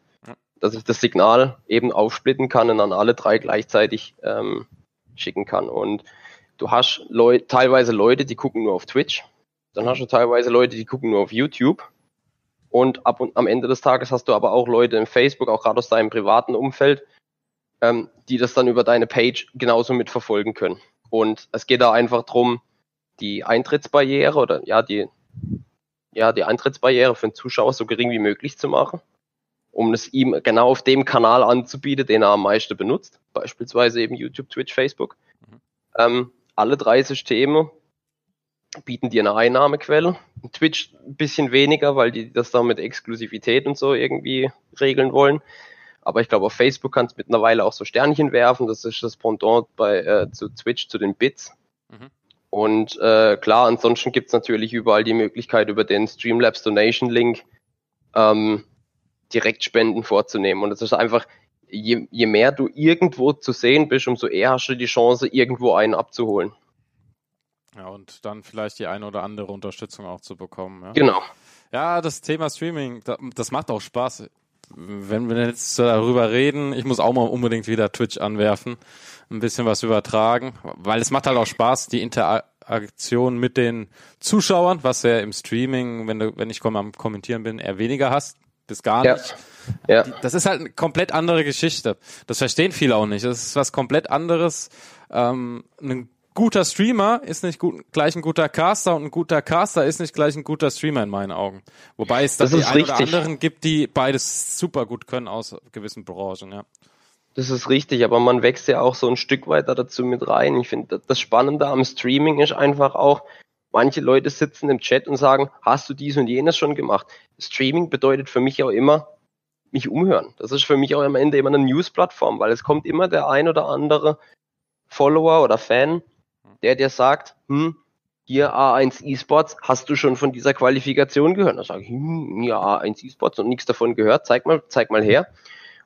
dass ich das Signal eben aufsplitten kann und an alle drei gleichzeitig ähm, schicken kann. Und du hast Leu teilweise Leute, die gucken nur auf Twitch, dann hast du teilweise Leute, die gucken nur auf YouTube. Und ab und am Ende des Tages hast du aber auch Leute im Facebook, auch gerade aus deinem privaten Umfeld, ähm, die das dann über deine Page genauso mitverfolgen können. Und es geht da einfach drum, die Eintrittsbarriere oder ja, die, ja, die Eintrittsbarriere für den Zuschauer so gering wie möglich zu machen, um es ihm genau auf dem Kanal anzubieten, den er am meisten benutzt, beispielsweise eben YouTube, Twitch, Facebook. Mhm. Ähm, alle drei Systeme bieten dir eine Einnahmequelle. Twitch ein bisschen weniger, weil die das da mit Exklusivität und so irgendwie regeln wollen. Aber ich glaube, auf Facebook kannst du mittlerweile auch so Sternchen werfen. Das ist das Pendant bei äh, zu Twitch zu den Bits. Mhm. Und äh, klar, ansonsten gibt's natürlich überall die Möglichkeit, über den Streamlabs Donation Link ähm, direkt Spenden vorzunehmen. Und es ist einfach, je, je mehr du irgendwo zu sehen bist, umso eher hast du die Chance, irgendwo einen abzuholen. Ja, und dann vielleicht die eine oder andere Unterstützung auch zu bekommen. Ja? Genau. Ja, das Thema Streaming, das macht auch Spaß. Wenn wir jetzt darüber reden, ich muss auch mal unbedingt wieder Twitch anwerfen, ein bisschen was übertragen, weil es macht halt auch Spaß, die Interaktion mit den Zuschauern, was ja im Streaming, wenn du, wenn ich am Kommentieren bin, eher weniger hast, bis gar nicht. Ja. ja. Das ist halt eine komplett andere Geschichte. Das verstehen viele auch nicht. Das ist was komplett anderes. Ähm, ein guter Streamer ist nicht gut, gleich ein guter Caster und ein guter Caster ist nicht gleich ein guter Streamer in meinen Augen. Wobei es da die ein oder anderen gibt, die beides super gut können aus gewissen Branchen, ja. Das ist richtig, aber man wächst ja auch so ein Stück weiter dazu mit rein. Ich finde, das Spannende am Streaming ist einfach auch, manche Leute sitzen im Chat und sagen, hast du dies und jenes schon gemacht? Streaming bedeutet für mich auch immer, mich umhören. Das ist für mich auch am Ende immer eine News-Plattform, weil es kommt immer der ein oder andere Follower oder Fan, der dir sagt, hm, hier A1 eSports, hast du schon von dieser Qualifikation gehört? Da sage ich, hm, ja, A1 eSports und nichts davon gehört, zeig mal, zeig mal her.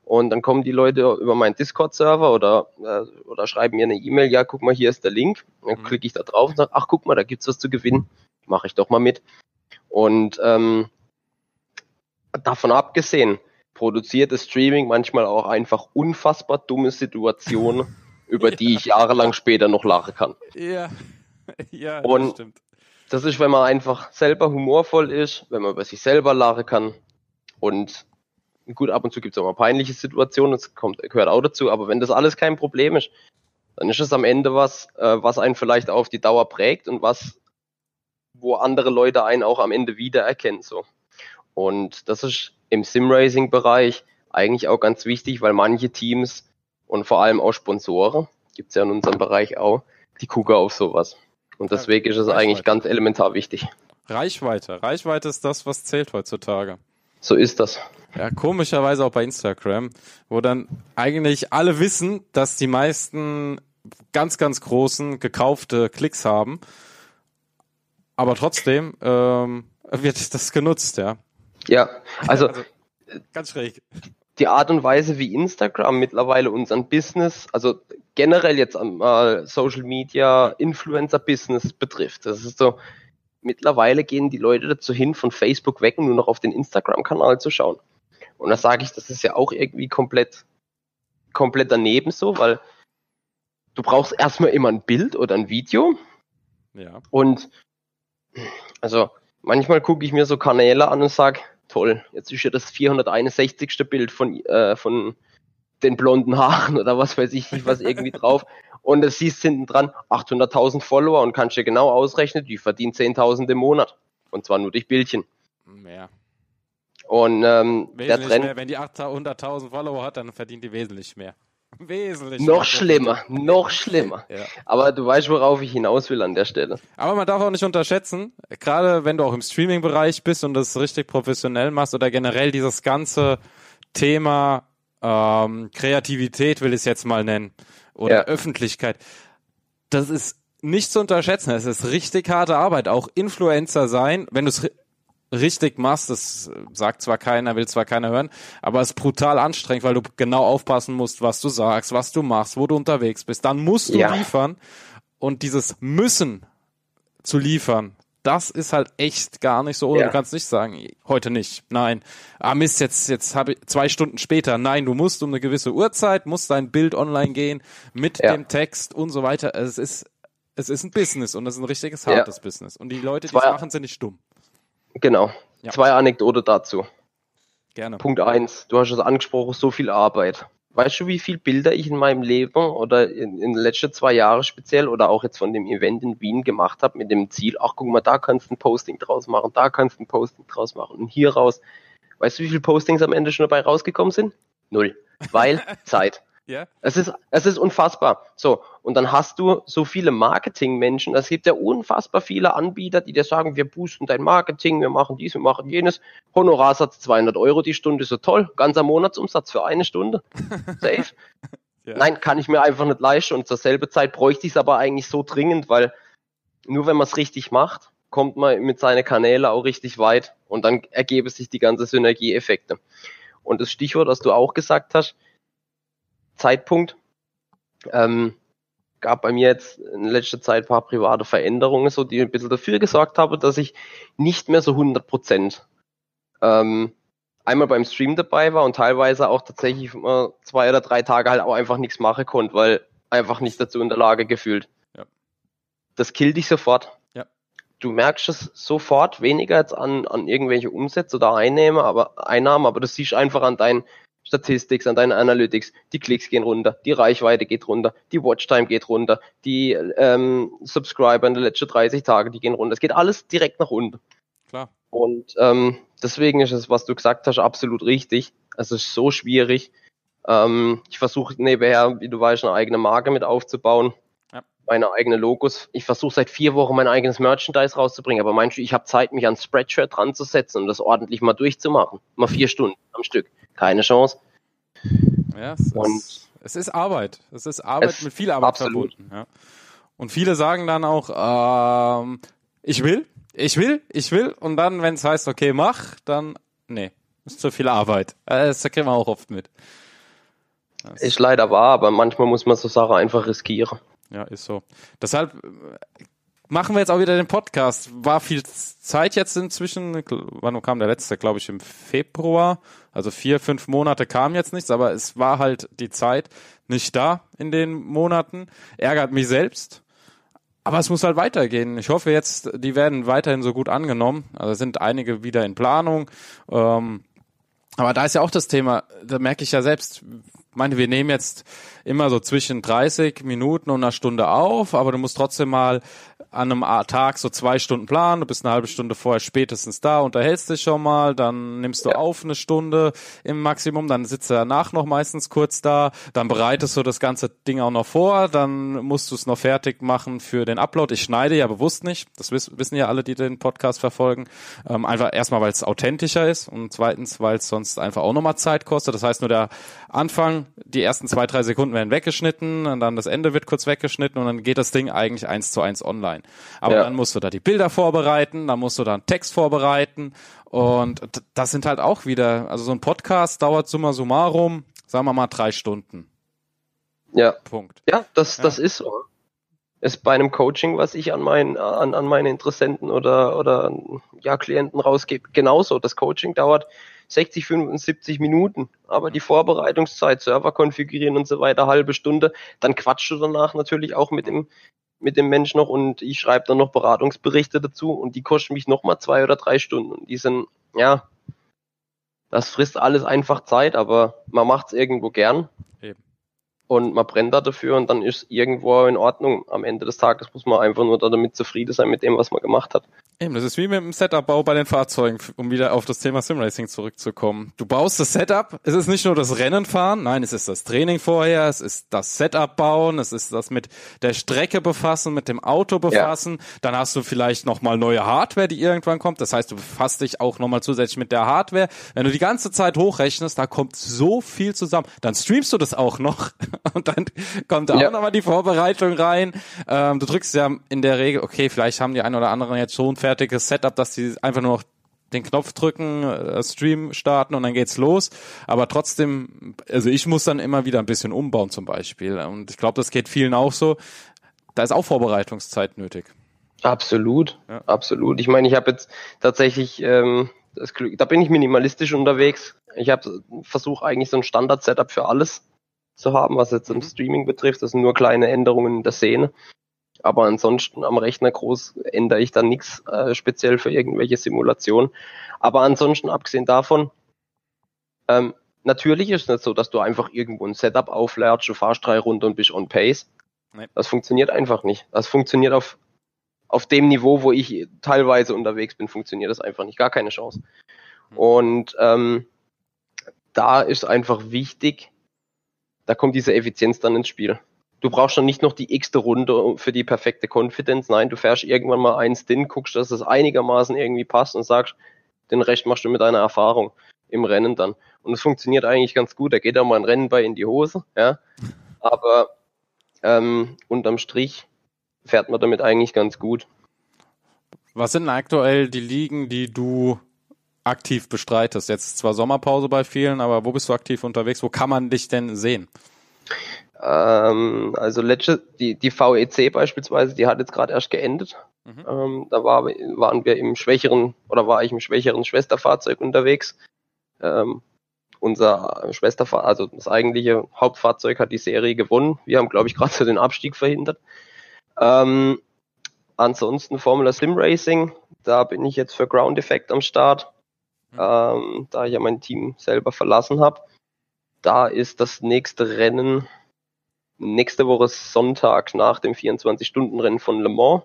Und dann kommen die Leute über meinen Discord-Server oder, äh, oder schreiben mir eine E-Mail, ja, guck mal, hier ist der Link. Dann mhm. klicke ich da drauf und sage, ach, guck mal, da gibt's was zu gewinnen. Mache ich doch mal mit. Und ähm, davon abgesehen, produziert das Streaming manchmal auch einfach unfassbar dumme Situationen, *laughs* über die ich jahrelang später noch lachen kann. Ja, *laughs* ja und das stimmt. Das ist, wenn man einfach selber humorvoll ist, wenn man über sich selber lachen kann und gut, ab und zu gibt es auch mal peinliche Situationen, das kommt, gehört auch dazu, aber wenn das alles kein Problem ist, dann ist es am Ende was, äh, was einen vielleicht auf die Dauer prägt und was, wo andere Leute einen auch am Ende wiedererkennen, so. Und das ist im Sim-Racing-Bereich eigentlich auch ganz wichtig, weil manche Teams und vor allem auch Sponsoren, gibt's ja in unserem Bereich auch, die gucken auf sowas. Und deswegen ist es eigentlich ganz elementar wichtig. Reichweite. Reichweite ist das, was zählt heutzutage. So ist das. Ja, komischerweise auch bei Instagram, wo dann eigentlich alle wissen, dass die meisten ganz, ganz großen gekaufte Klicks haben. Aber trotzdem ähm, wird das genutzt, ja. Ja, *laughs* also, also ganz schräg. Die Art und Weise, wie Instagram mittlerweile unseren Business, also generell jetzt mal Social Media, Influencer Business betrifft. Das ist so, mittlerweile gehen die Leute dazu hin, von Facebook weg und nur noch auf den Instagram-Kanal zu schauen. Und da sage ich, das ist ja auch irgendwie komplett, komplett daneben so, weil du brauchst erstmal immer ein Bild oder ein Video. Ja. Und also manchmal gucke ich mir so Kanäle an und sage, toll, jetzt ist ja das 461. Bild von, äh, von den blonden Haaren oder was weiß ich nicht, was irgendwie drauf. Und es siehst hinten dran 800.000 Follower und kannst dir genau ausrechnen, die verdient 10.000 im Monat. Und zwar nur durch Bildchen. Mehr. Und ähm, der Trend, mehr. wenn die 800.000 Follower hat, dann verdient die wesentlich mehr. Wesentlich. Noch schlimmer, noch schlimmer. ja. Aber du weißt, worauf ich hinaus will an der Stelle. Aber man darf auch nicht unterschätzen, gerade wenn du auch im Streaming-Bereich bist und das richtig professionell machst oder generell dieses ganze Thema ähm, Kreativität will ich es jetzt mal nennen oder ja. Öffentlichkeit, das ist nicht zu unterschätzen. Es ist richtig harte Arbeit. Auch Influencer sein, wenn du es richtig machst, das sagt zwar keiner, will zwar keiner hören, aber es ist brutal anstrengend, weil du genau aufpassen musst, was du sagst, was du machst, wo du unterwegs bist. Dann musst du ja. liefern und dieses Müssen zu liefern, das ist halt echt gar nicht so. Ja. Du kannst nicht sagen, heute nicht. Nein. Ah Mist, jetzt jetzt habe ich zwei Stunden später. Nein, du musst um eine gewisse Uhrzeit, musst dein Bild online gehen mit ja. dem Text und so weiter. Es ist es ist ein Business und es ist ein richtiges hartes ja. Business. Und die Leute, die es machen, sind nicht dumm. Genau. Ja. Zwei Anekdote dazu. Gerne. Punkt eins. Du hast es angesprochen, so viel Arbeit. weißt du, wie viele Bilder ich in meinem Leben oder in, in den letzten zwei Jahren speziell oder auch jetzt von dem Event in Wien gemacht habe mit dem Ziel, ach guck mal, da kannst du ein Posting draus machen, da kannst du ein Posting draus machen und hier raus. Weißt du, wie viele Postings am Ende schon dabei rausgekommen sind? Null. Weil *laughs* Zeit. Ja. Es ist, es ist unfassbar. So. Und dann hast du so viele Marketingmenschen. Es gibt ja unfassbar viele Anbieter, die dir sagen, wir boosten dein Marketing, wir machen dies, wir machen jenes. Honorarsatz 200 Euro die Stunde, so toll. Ganzer Monatsumsatz für eine Stunde. *laughs* Safe. ja. Nein, kann ich mir einfach nicht leisten. Und zur selben Zeit bräuchte ich es aber eigentlich so dringend, weil nur wenn man es richtig macht, kommt man mit seinen Kanälen auch richtig weit und dann ergeben sich die ganzen Synergieeffekte. Und das Stichwort, das du auch gesagt hast, Zeitpunkt. Ähm, gab bei mir jetzt in letzter Zeit ein paar private Veränderungen, so die ein bisschen dafür gesorgt haben, dass ich nicht mehr so 100 Prozent ähm, einmal beim Stream dabei war und teilweise auch tatsächlich mal zwei oder drei Tage halt auch einfach nichts machen konnte, weil einfach nicht dazu in der Lage gefühlt. Ja. Das killt dich sofort. Ja. Du merkst es sofort, weniger jetzt an, an irgendwelche Umsätze oder Einnahmen, aber Einnahmen, aber das siehst einfach an deinen Statistics, an deinen Analytics, die Klicks gehen runter, die Reichweite geht runter, die Watchtime geht runter, die ähm, Subscriber in den letzten 30 Tagen, die gehen runter. Es geht alles direkt nach unten. Klar. Und ähm, deswegen ist es, was du gesagt hast, absolut richtig. Es ist so schwierig. Ähm, ich versuche nebenher, wie du weißt, eine eigene Marke mit aufzubauen. Ja. Meine eigene Logos. Ich versuche seit vier Wochen mein eigenes Merchandise rauszubringen, aber meinst du, ich habe Zeit, mich an Spreadshirt dran zu setzen und das ordentlich mal durchzumachen? Mal vier Stunden am Stück keine Chance. Ja, es, und ist, es ist Arbeit. Es ist Arbeit es mit viel Arbeit absolut. verbunden. Ja. Und viele sagen dann auch, ähm, ich will, ich will, ich will. Und dann, wenn es heißt, okay, mach, dann, nee, ist zu viel Arbeit. Das kriegen wir auch oft mit. Das ist leider wahr, aber manchmal muss man so Sachen einfach riskieren. Ja, ist so. Deshalb machen wir jetzt auch wieder den Podcast. War viel Zeit jetzt inzwischen. Wann kam der letzte? Glaube ich im Februar. Also vier, fünf Monate kam jetzt nichts, aber es war halt die Zeit nicht da in den Monaten. Ärgert mich selbst. Aber es muss halt weitergehen. Ich hoffe jetzt, die werden weiterhin so gut angenommen. Also sind einige wieder in Planung. Ähm, aber da ist ja auch das Thema, da merke ich ja selbst, meine, wir nehmen jetzt immer so zwischen 30 Minuten und einer Stunde auf, aber du musst trotzdem mal an einem Tag so zwei Stunden planen, du bist eine halbe Stunde vorher spätestens da, unterhältst dich schon mal, dann nimmst du ja. auf eine Stunde im Maximum, dann sitzt du danach noch meistens kurz da, dann bereitest du das ganze Ding auch noch vor, dann musst du es noch fertig machen für den Upload. Ich schneide ja bewusst nicht, das wissen ja alle, die den Podcast verfolgen, ähm, einfach erstmal, weil es authentischer ist und zweitens, weil es sonst einfach auch nochmal Zeit kostet. Das heißt, nur der Anfang, die ersten zwei, drei Sekunden werden weggeschnitten und dann das Ende wird kurz weggeschnitten und dann geht das Ding eigentlich eins zu eins online. Aber ja. dann musst du da die Bilder vorbereiten, dann musst du da einen Text vorbereiten und das sind halt auch wieder, also so ein Podcast dauert summa summarum, sagen wir mal drei Stunden. Ja. Punkt. Ja, das, ja. das ist so. Ist bei einem Coaching, was ich an meinen, an, an meine Interessenten oder, oder ja, Klienten rausgebe, genauso. Das Coaching dauert 60, 75 Minuten. Aber die Vorbereitungszeit, Server konfigurieren und so weiter, halbe Stunde. Dann quatschst du danach natürlich auch mit dem, mit dem Mensch noch und ich schreibe dann noch Beratungsberichte dazu und die kosten mich nochmal zwei oder drei Stunden. Und die sind, ja, das frisst alles einfach Zeit, aber man macht es irgendwo gern. Eben. Und man brennt da dafür und dann ist irgendwo in Ordnung. Am Ende des Tages muss man einfach nur damit zufrieden sein mit dem, was man gemacht hat. Eben, das ist wie mit dem Setup-Bau bei den Fahrzeugen, um wieder auf das Thema Simracing zurückzukommen. Du baust das Setup, es ist nicht nur das Rennen fahren, nein, es ist das Training vorher, es ist das Setup bauen, es ist das mit der Strecke befassen, mit dem Auto befassen, ja. dann hast du vielleicht nochmal neue Hardware, die irgendwann kommt, das heißt, du befasst dich auch nochmal zusätzlich mit der Hardware. Wenn du die ganze Zeit hochrechnest, da kommt so viel zusammen, dann streamst du das auch noch *laughs* und dann kommt da ja. auch nochmal die Vorbereitung rein. Ähm, du drückst ja in der Regel, okay, vielleicht haben die einen oder anderen jetzt schon fertiges Setup, dass die einfach nur noch den Knopf drücken, äh, Stream starten und dann geht's los. Aber trotzdem, also ich muss dann immer wieder ein bisschen umbauen zum Beispiel. Und ich glaube, das geht vielen auch so. Da ist auch Vorbereitungszeit nötig. Absolut, ja. absolut. Ich meine, ich habe jetzt tatsächlich ähm, das Glück, da bin ich minimalistisch unterwegs. Ich habe versuche eigentlich so ein Standard-Setup für alles zu haben, was jetzt im mhm. Streaming betrifft. Das sind nur kleine Änderungen in der Szene. Aber ansonsten am Rechner groß ändere ich dann nichts äh, speziell für irgendwelche Simulationen. Aber ansonsten, abgesehen davon, ähm, natürlich ist es nicht so, dass du einfach irgendwo ein Setup auflärst, du fahrst drei Runden und bist on pace. Nee. Das funktioniert einfach nicht. Das funktioniert auf, auf dem Niveau, wo ich teilweise unterwegs bin, funktioniert das einfach nicht. Gar keine Chance. Mhm. Und ähm, da ist einfach wichtig, da kommt diese Effizienz dann ins Spiel. Du brauchst dann nicht noch die x-te Runde für die perfekte Confidence. Nein, du fährst irgendwann mal eins din, guckst, dass es einigermaßen irgendwie passt und sagst, den Rest machst du mit deiner Erfahrung im Rennen dann. Und es funktioniert eigentlich ganz gut. Da geht auch mal ein Rennen bei in die Hose, ja. Aber ähm, unterm Strich fährt man damit eigentlich ganz gut. Was sind aktuell die Ligen, die du aktiv bestreitest? Jetzt zwar Sommerpause bei vielen, aber wo bist du aktiv unterwegs? Wo kann man dich denn sehen? Ähm, also letzte, die, die VEC beispielsweise, die hat jetzt gerade erst geendet. Mhm. Ähm, da war, waren wir im schwächeren oder war ich im schwächeren Schwesterfahrzeug unterwegs. Ähm, unser Schwesterfahrzeug, also das eigentliche Hauptfahrzeug hat die Serie gewonnen. Wir haben, glaube ich, gerade so den Abstieg verhindert. Ähm, ansonsten Formula Sim Racing, da bin ich jetzt für Ground Effect am Start, mhm. ähm, da ich ja mein Team selber verlassen habe. Da ist das nächste Rennen nächste Woche Sonntag nach dem 24-Stunden-Rennen von Le Mans.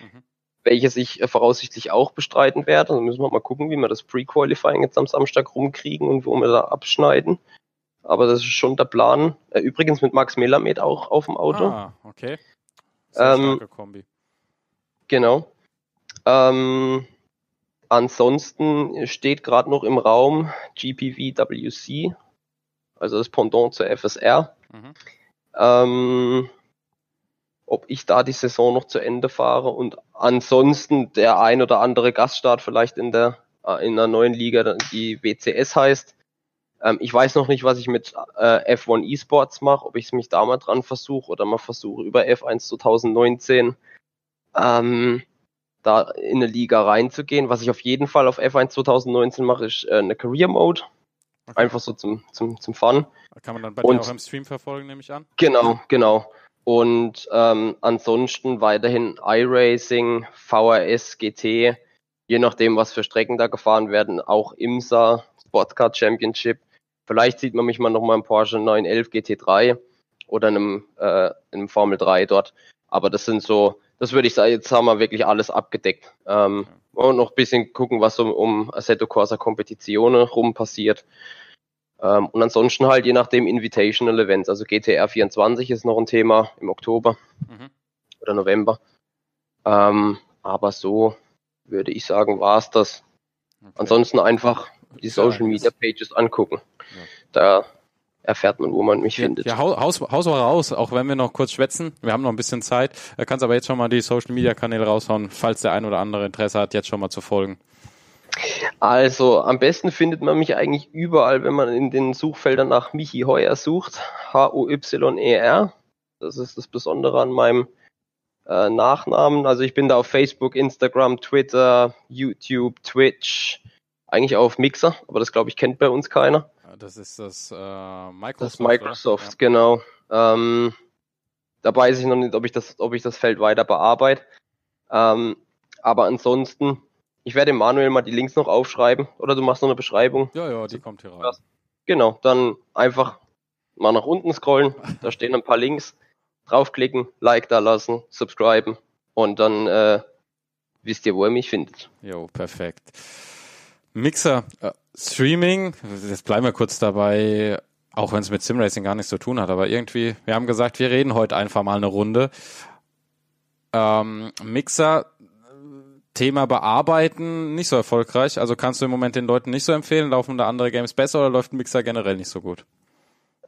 Mhm welches ich äh, voraussichtlich auch bestreiten werde. Dann müssen wir mal gucken, wie wir das Pre-Qualifying jetzt am Samstag rumkriegen und wo wir da abschneiden. Aber das ist schon der Plan. Äh, übrigens mit Max Melamed auch auf dem Auto. Ah, okay. Sehr ähm, Kombi. Genau. Ähm, ansonsten steht gerade noch im Raum GPVWC, also das Pendant zur FSR. Mhm. Ähm, ob ich da die Saison noch zu Ende fahre und ansonsten der ein oder andere Gaststart vielleicht in der äh, in einer neuen Liga, die WCS heißt. Ähm, ich weiß noch nicht, was ich mit äh, F1 Esports mache, ob ich es mich da mal dran versuche oder mal versuche über F1 2019 ähm, da in eine Liga reinzugehen. Was ich auf jeden Fall auf F1 2019 mache, ist äh, eine Career Mode. Okay. Einfach so zum, zum, zum Fun. Kann man dann bei dir auch im Stream verfolgen, nehme ich an? Genau, genau. Und ähm, ansonsten weiterhin iRacing, VRS, GT, je nachdem, was für Strecken da gefahren werden, auch IMSA, Sportcar Championship. Vielleicht sieht man mich mal nochmal im Porsche 911 GT3 oder einem, äh, einem Formel 3 dort. Aber das sind so, das würde ich sagen, jetzt haben wir wirklich alles abgedeckt. Ähm, und noch ein bisschen gucken, was so um Assetto Corsa Competizione rum passiert. Ähm, und ansonsten halt je nachdem Invitational Events. Also GTR 24 ist noch ein Thema im Oktober mhm. oder November. Ähm, aber so würde ich sagen, war es das. Okay. Ansonsten einfach die Social Media Pages angucken. Ja. Da erfährt man, wo man mich ja, findet. Ja, Haus, war raus, auch wenn wir noch kurz schwätzen. Wir haben noch ein bisschen Zeit. Du kannst aber jetzt schon mal die Social Media Kanäle raushauen, falls der ein oder andere Interesse hat, jetzt schon mal zu folgen. Also am besten findet man mich eigentlich überall, wenn man in den Suchfeldern nach Michi Heuer sucht. H-O-Y-E-R. Das ist das Besondere an meinem äh, Nachnamen. Also ich bin da auf Facebook, Instagram, Twitter, YouTube, Twitch, eigentlich auch auf Mixer, aber das glaube ich kennt bei uns keiner. Das ist das äh, Microsoft. Das Microsoft, ja. genau. Ähm, da weiß ich noch nicht, ob ich das, ob ich das Feld weiter bearbeite. Ähm, aber ansonsten ich werde Manuel mal die Links noch aufschreiben oder du machst noch eine Beschreibung. Ja, ja, die kommt hier rein. Genau, dann einfach mal nach unten scrollen, da stehen ein paar Links, draufklicken, Like da lassen, subscriben und dann äh, wisst ihr, wo ihr mich findet. Jo, perfekt. Mixer, äh, Streaming, jetzt bleiben wir kurz dabei, auch wenn es mit Simracing gar nichts zu tun hat, aber irgendwie, wir haben gesagt, wir reden heute einfach mal eine Runde. Ähm, Mixer, Thema bearbeiten nicht so erfolgreich. Also kannst du im Moment den Leuten nicht so empfehlen, laufen da andere Games besser oder läuft Mixer generell nicht so gut?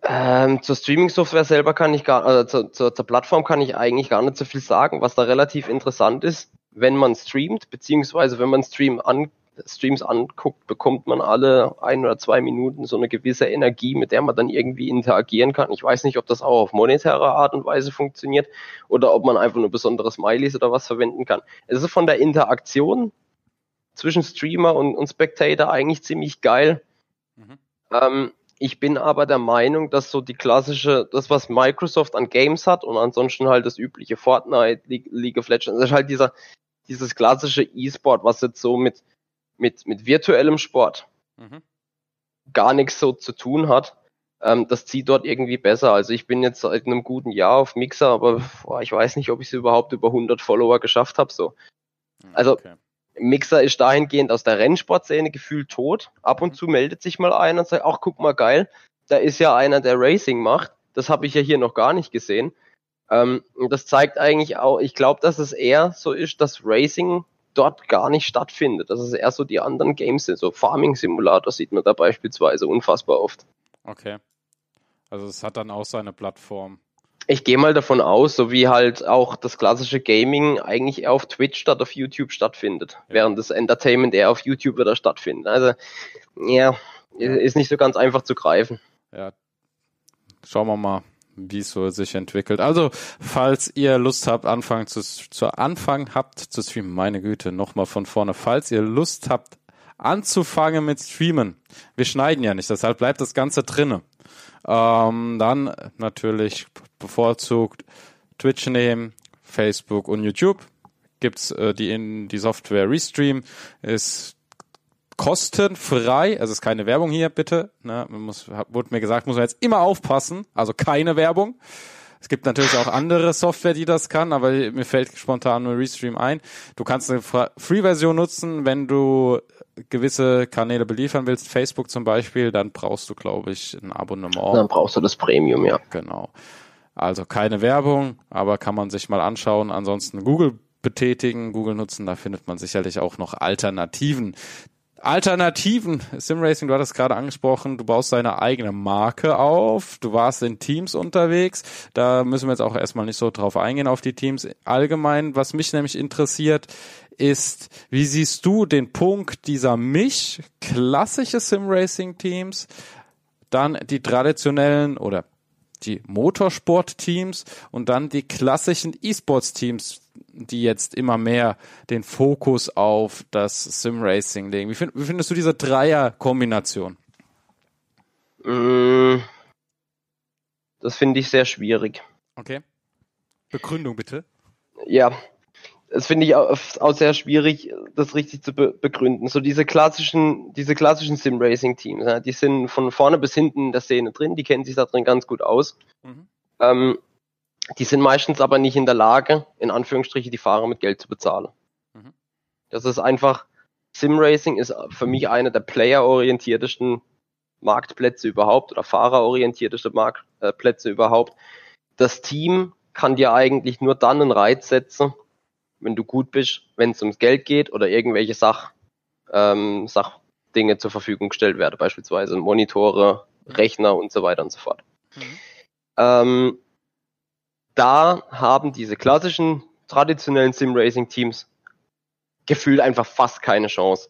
Ähm, zur Streaming-Software selber kann ich gar, also zur, zur, zur Plattform kann ich eigentlich gar nicht so viel sagen. Was da relativ interessant ist, wenn man streamt, beziehungsweise wenn man Stream an, Streams anguckt, bekommt man alle ein oder zwei Minuten so eine gewisse Energie, mit der man dann irgendwie interagieren kann. Ich weiß nicht, ob das auch auf monetäre Art und Weise funktioniert oder ob man einfach nur besondere Smileys oder was verwenden kann. Es ist von der Interaktion zwischen Streamer und, und Spectator eigentlich ziemlich geil. Mhm. Ähm, ich bin aber der Meinung, dass so die klassische, das was Microsoft an Games hat und ansonsten halt das übliche Fortnite, League, League of Legends, das ist halt dieser, dieses klassische E-Sport, was jetzt so mit mit, mit virtuellem Sport. Mhm. gar nichts so zu tun hat, ähm, das zieht dort irgendwie besser. Also ich bin jetzt seit einem guten Jahr auf Mixer, aber boah, ich weiß nicht, ob ich es überhaupt über 100 Follower geschafft habe. So. Also okay. Mixer ist dahingehend aus der Rennsportszene gefühlt tot. Ab und zu meldet sich mal einer und sagt, ach guck mal geil, da ist ja einer, der Racing macht. Das habe ich ja hier noch gar nicht gesehen. Ähm, das zeigt eigentlich auch, ich glaube, dass es eher so ist, dass Racing dort gar nicht stattfindet. Dass es eher so die anderen Games sind. So Farming Simulator sieht man da beispielsweise unfassbar oft. Okay. Also es hat dann auch seine Plattform. Ich gehe mal davon aus, so wie halt auch das klassische Gaming eigentlich eher auf Twitch statt auf YouTube stattfindet, ja. während das Entertainment eher auf YouTube wieder stattfindet. Also ja, ja, ist nicht so ganz einfach zu greifen. Ja, schauen wir mal, wie es so sich entwickelt. Also, falls ihr Lust habt, anfangen zu, zu Anfang habt zu streamen, meine Güte, nochmal von vorne, falls ihr Lust habt, anzufangen mit Streamen. Wir schneiden ja nicht, deshalb bleibt das Ganze drinne. Ähm, dann natürlich bevorzugt Twitch nehmen, Facebook und YouTube. Gibt's äh, die in die Software Restream ist kostenfrei, also ist keine Werbung hier, bitte. Ne, man muss, wurde mir gesagt, muss man jetzt immer aufpassen, also keine Werbung. Es gibt natürlich auch andere Software, die das kann, aber mir fällt spontan nur Restream ein. Du kannst eine Free-Version nutzen, wenn du gewisse Kanäle beliefern willst, Facebook zum Beispiel, dann brauchst du, glaube ich, ein Abonnement. Dann brauchst du das Premium, ja. Genau. Also keine Werbung, aber kann man sich mal anschauen. Ansonsten Google betätigen, Google nutzen, da findet man sicherlich auch noch Alternativen. Alternativen, Simracing, du hattest gerade angesprochen, du baust deine eigene Marke auf, du warst in Teams unterwegs, da müssen wir jetzt auch erstmal nicht so drauf eingehen auf die Teams. Allgemein, was mich nämlich interessiert, ist, wie siehst du den Punkt dieser mich klassische Sim-Racing-Teams, dann die traditionellen oder die Motorsport-Teams und dann die klassischen E-Sports-Teams, die jetzt immer mehr den Fokus auf das Sim-Racing legen. Wie, find, wie, findest du diese Dreier-Kombination? Mm, das finde ich sehr schwierig. Okay. Begründung bitte. Ja, das finde ich auch, auch, sehr schwierig, das richtig zu be begründen. So diese klassischen, diese klassischen Sim-Racing-Teams, ja, die sind von vorne bis hinten in der Szene drin, die kennen sich da drin ganz gut aus. Mhm. Ähm, die sind meistens aber nicht in der Lage, in Anführungsstrichen, die Fahrer mit Geld zu bezahlen. Mhm. Das ist einfach, Sim-Racing ist für mich einer der playerorientiertesten Marktplätze überhaupt oder fahrerorientierteste Marktplätze überhaupt. Das Team kann dir eigentlich nur dann einen Reiz setzen, wenn du gut bist, wenn es ums Geld geht oder irgendwelche Sach, ähm, Sachdinge zur Verfügung gestellt werden, beispielsweise Monitore, Rechner und so weiter und so fort. Mhm. Ähm, da haben diese klassischen, traditionellen Sim-Racing-Teams gefühlt einfach fast keine Chance.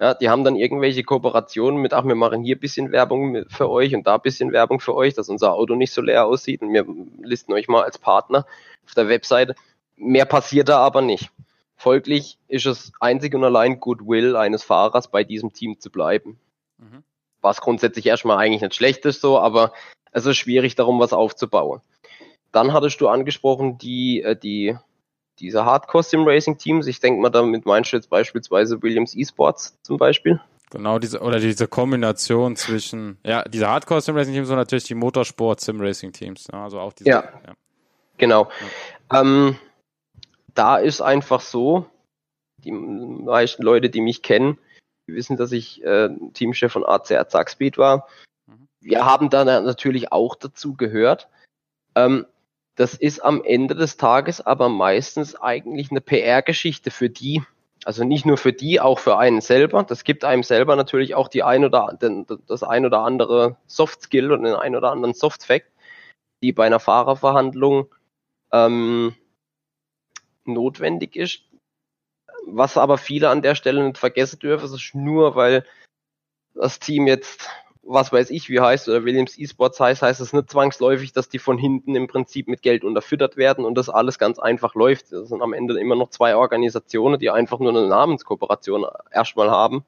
Ja, die haben dann irgendwelche Kooperationen mit, ach, wir machen hier bisschen Werbung für euch und da bisschen Werbung für euch, dass unser Auto nicht so leer aussieht und wir listen euch mal als Partner auf der Webseite. Mehr passiert da aber nicht. Folglich ist es einzig und allein Goodwill eines Fahrers, bei diesem Team zu bleiben. Mhm. Was grundsätzlich erstmal eigentlich nicht schlecht ist so, aber es ist schwierig darum, was aufzubauen. Dann hattest du angesprochen, die, äh, die, diese Hardcore Sim Racing Teams. Ich denke mal, damit meinst du jetzt beispielsweise Williams Esports zum Beispiel. Genau, diese, oder diese Kombination zwischen, ja, diese Hardcore Sim Racing Teams und natürlich die Motorsport Sim Racing Teams. Also auch diese. Ja. ja. Genau. Ja. Ähm, da ist einfach so, die meisten Leute, die mich kennen, die wissen, dass ich äh, Teamchef von ACR Zackspeed war. Mhm. Wir haben da natürlich auch dazu gehört. Ähm, das ist am Ende des Tages aber meistens eigentlich eine PR-Geschichte für die, also nicht nur für die, auch für einen selber. Das gibt einem selber natürlich auch die ein oder den, das ein oder andere Soft Skill und den ein oder anderen Soft Fact, die bei einer Fahrerverhandlung ähm, notwendig ist. Was aber viele an der Stelle nicht vergessen dürfen, ist nur, weil das Team jetzt, was weiß ich, wie heißt, oder Williams Esports heißt, heißt es nicht zwangsläufig, dass die von hinten im Prinzip mit Geld unterfüttert werden und das alles ganz einfach läuft. Das sind am Ende immer noch zwei Organisationen, die einfach nur eine Namenskooperation erstmal haben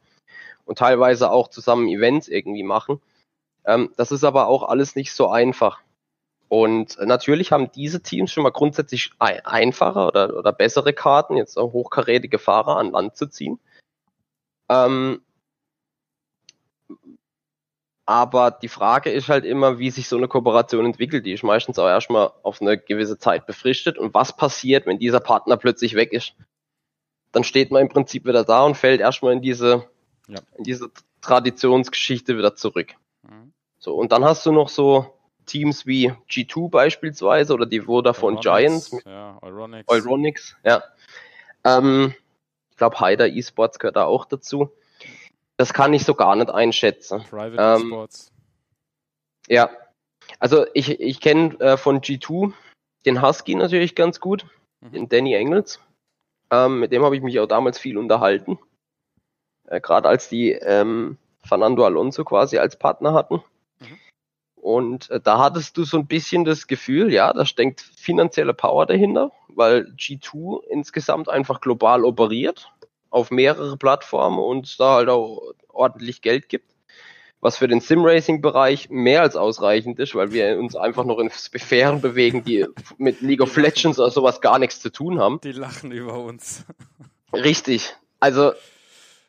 und teilweise auch zusammen Events irgendwie machen. Ähm, das ist aber auch alles nicht so einfach. Und natürlich haben diese Teams schon mal grundsätzlich einfacher oder, oder bessere Karten, jetzt hochkarätige Fahrer an Land zu ziehen. Ähm, Aber die Frage ist halt immer, wie sich so eine Kooperation entwickelt. Die ist meistens auch erstmal auf eine gewisse Zeit befristet. Und was passiert, wenn dieser Partner plötzlich weg ist? Dann steht man im Prinzip wieder da und fällt erstmal in diese, ja. in diese Traditionsgeschichte wieder zurück. Mhm. So, und dann hast du noch so Teams wie G2 beispielsweise oder die Vodafone Euronics, Giants. Ja, Euronics. Euronics, ja. Ähm, ich glaube, Hyder Esports gehört da auch dazu. Das kann ich so gar nicht einschätzen. Private ähm, Esports. Ja. Also ich, ich kenne äh, von G2 den Husky natürlich ganz gut, mhm. den Danny Engels. Ähm, mit dem habe ich mich auch damals viel unterhalten. Äh, Gerade als die ähm, Fernando Alonso quasi als Partner hatten. Mhm. Und äh, da hattest du so ein bisschen das Gefühl, ja, da steckt finanzielle Power dahinter, weil G2 insgesamt einfach global operiert auf mehrere Plattformen und da halt auch ordentlich Geld gibt. Was für den Sim-Racing-Bereich mehr als ausreichend ist, weil wir uns einfach noch in Sphären bewegen, die mit League of Legends oder sowas gar nichts zu tun haben. Die lachen über uns. Richtig. Also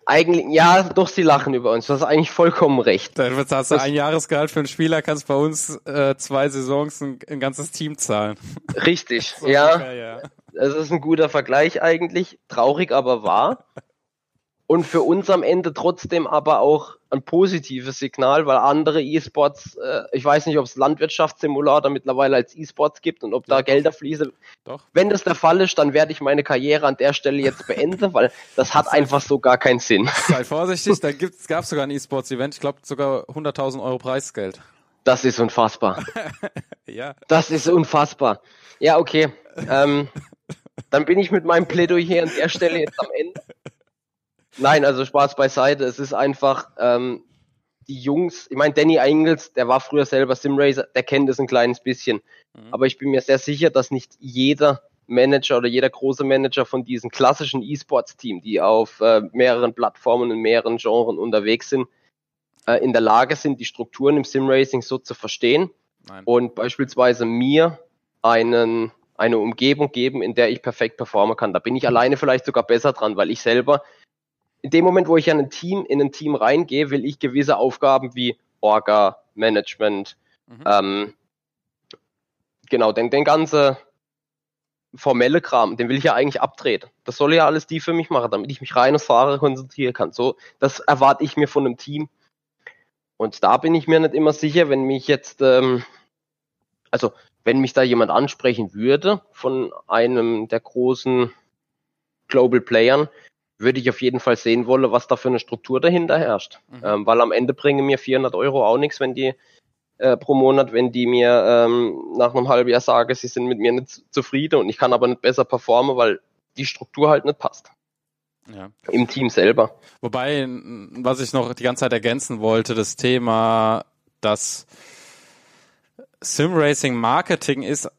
eigentlich, ja, doch, sie lachen über uns. Du hast eigentlich vollkommen recht. Dann hast du ein Jahresgehalt für einen Spieler, kannst bei uns äh, zwei Saisons ein, ein ganzes Team zahlen. Richtig, *laughs* so ja. Ungefähr, ja. Das ist ein guter Vergleich eigentlich. Traurig, aber wahr. Und für uns am Ende trotzdem aber auch ein positives Signal, weil andere E-Sports, äh, ich weiß nicht, ob es Landwirtschaftssimulator mittlerweile als E-Sports gibt und ob da Gelder fließen. Doch. Wenn das der Fall ist, dann werde ich meine Karriere an der Stelle jetzt beenden, weil das hat *laughs* einfach so gar keinen Sinn. Sei vorsichtig, da gab es sogar ein E-Sports-Event, ich glaube sogar 100.000 Euro Preisgeld. Das ist unfassbar. *laughs* ja. Das ist unfassbar. Ja, okay. Ähm, dann bin ich mit meinem Plädoyer an der Stelle jetzt am Ende. Nein, also Spaß beiseite. Es ist einfach, ähm, die Jungs, ich meine, Danny Engels, der war früher selber Simracer, der kennt es ein kleines bisschen. Mhm. Aber ich bin mir sehr sicher, dass nicht jeder Manager oder jeder große Manager von diesen klassischen E-Sports-Team, die auf äh, mehreren Plattformen in mehreren Genres unterwegs sind, äh, in der Lage sind, die Strukturen im Simracing so zu verstehen Nein. und beispielsweise mir einen, eine Umgebung geben, in der ich perfekt performen kann. Da bin ich alleine vielleicht sogar besser dran, weil ich selber in dem Moment, wo ich in ein Team, in ein Team reingehe, will ich gewisse Aufgaben wie Orga, Management, mhm. ähm, genau, den, den ganze formelle Kram, den will ich ja eigentlich abdrehen. Das soll ja alles die für mich machen, damit ich mich rein aufs Fahrer konzentrieren kann. So, das erwarte ich mir von einem Team. Und da bin ich mir nicht immer sicher, wenn mich jetzt, ähm, also wenn mich da jemand ansprechen würde von einem der großen Global Playern, würde ich auf jeden Fall sehen wollen, was da für eine Struktur dahinter herrscht. Mhm. Ähm, weil am Ende bringen mir 400 Euro auch nichts, wenn die äh, pro Monat, wenn die mir ähm, nach einem halben Jahr sagen, sie sind mit mir nicht zufrieden und ich kann aber nicht besser performen, weil die Struktur halt nicht passt. Ja. Im Team selber. Wobei, was ich noch die ganze Zeit ergänzen wollte, das Thema, dass Simracing Marketing ist,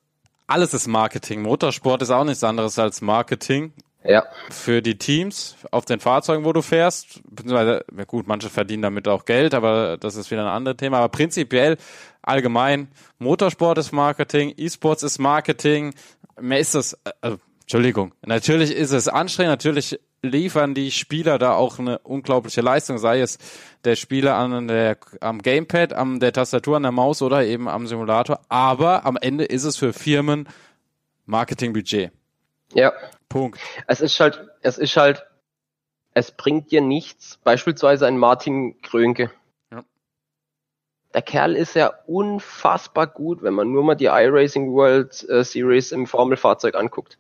alles ist Marketing. Motorsport ist auch nichts anderes als Marketing. Ja. Für die Teams auf den Fahrzeugen, wo du fährst, beziehungsweise, ja gut, manche verdienen damit auch Geld, aber das ist wieder ein anderes Thema. Aber prinzipiell allgemein, Motorsport ist Marketing, E-Sports ist Marketing. Mehr ist das, also, Entschuldigung, natürlich ist es anstrengend, natürlich liefern die Spieler da auch eine unglaubliche Leistung, sei es der Spieler an der, am Gamepad, an der Tastatur, an der Maus oder eben am Simulator. Aber am Ende ist es für Firmen Marketingbudget. Ja. Punkt. Es ist halt, es ist halt, es bringt dir nichts. Beispielsweise ein Martin Krönke. Ja. Der Kerl ist ja unfassbar gut, wenn man nur mal die iRacing World äh, Series im Formelfahrzeug anguckt.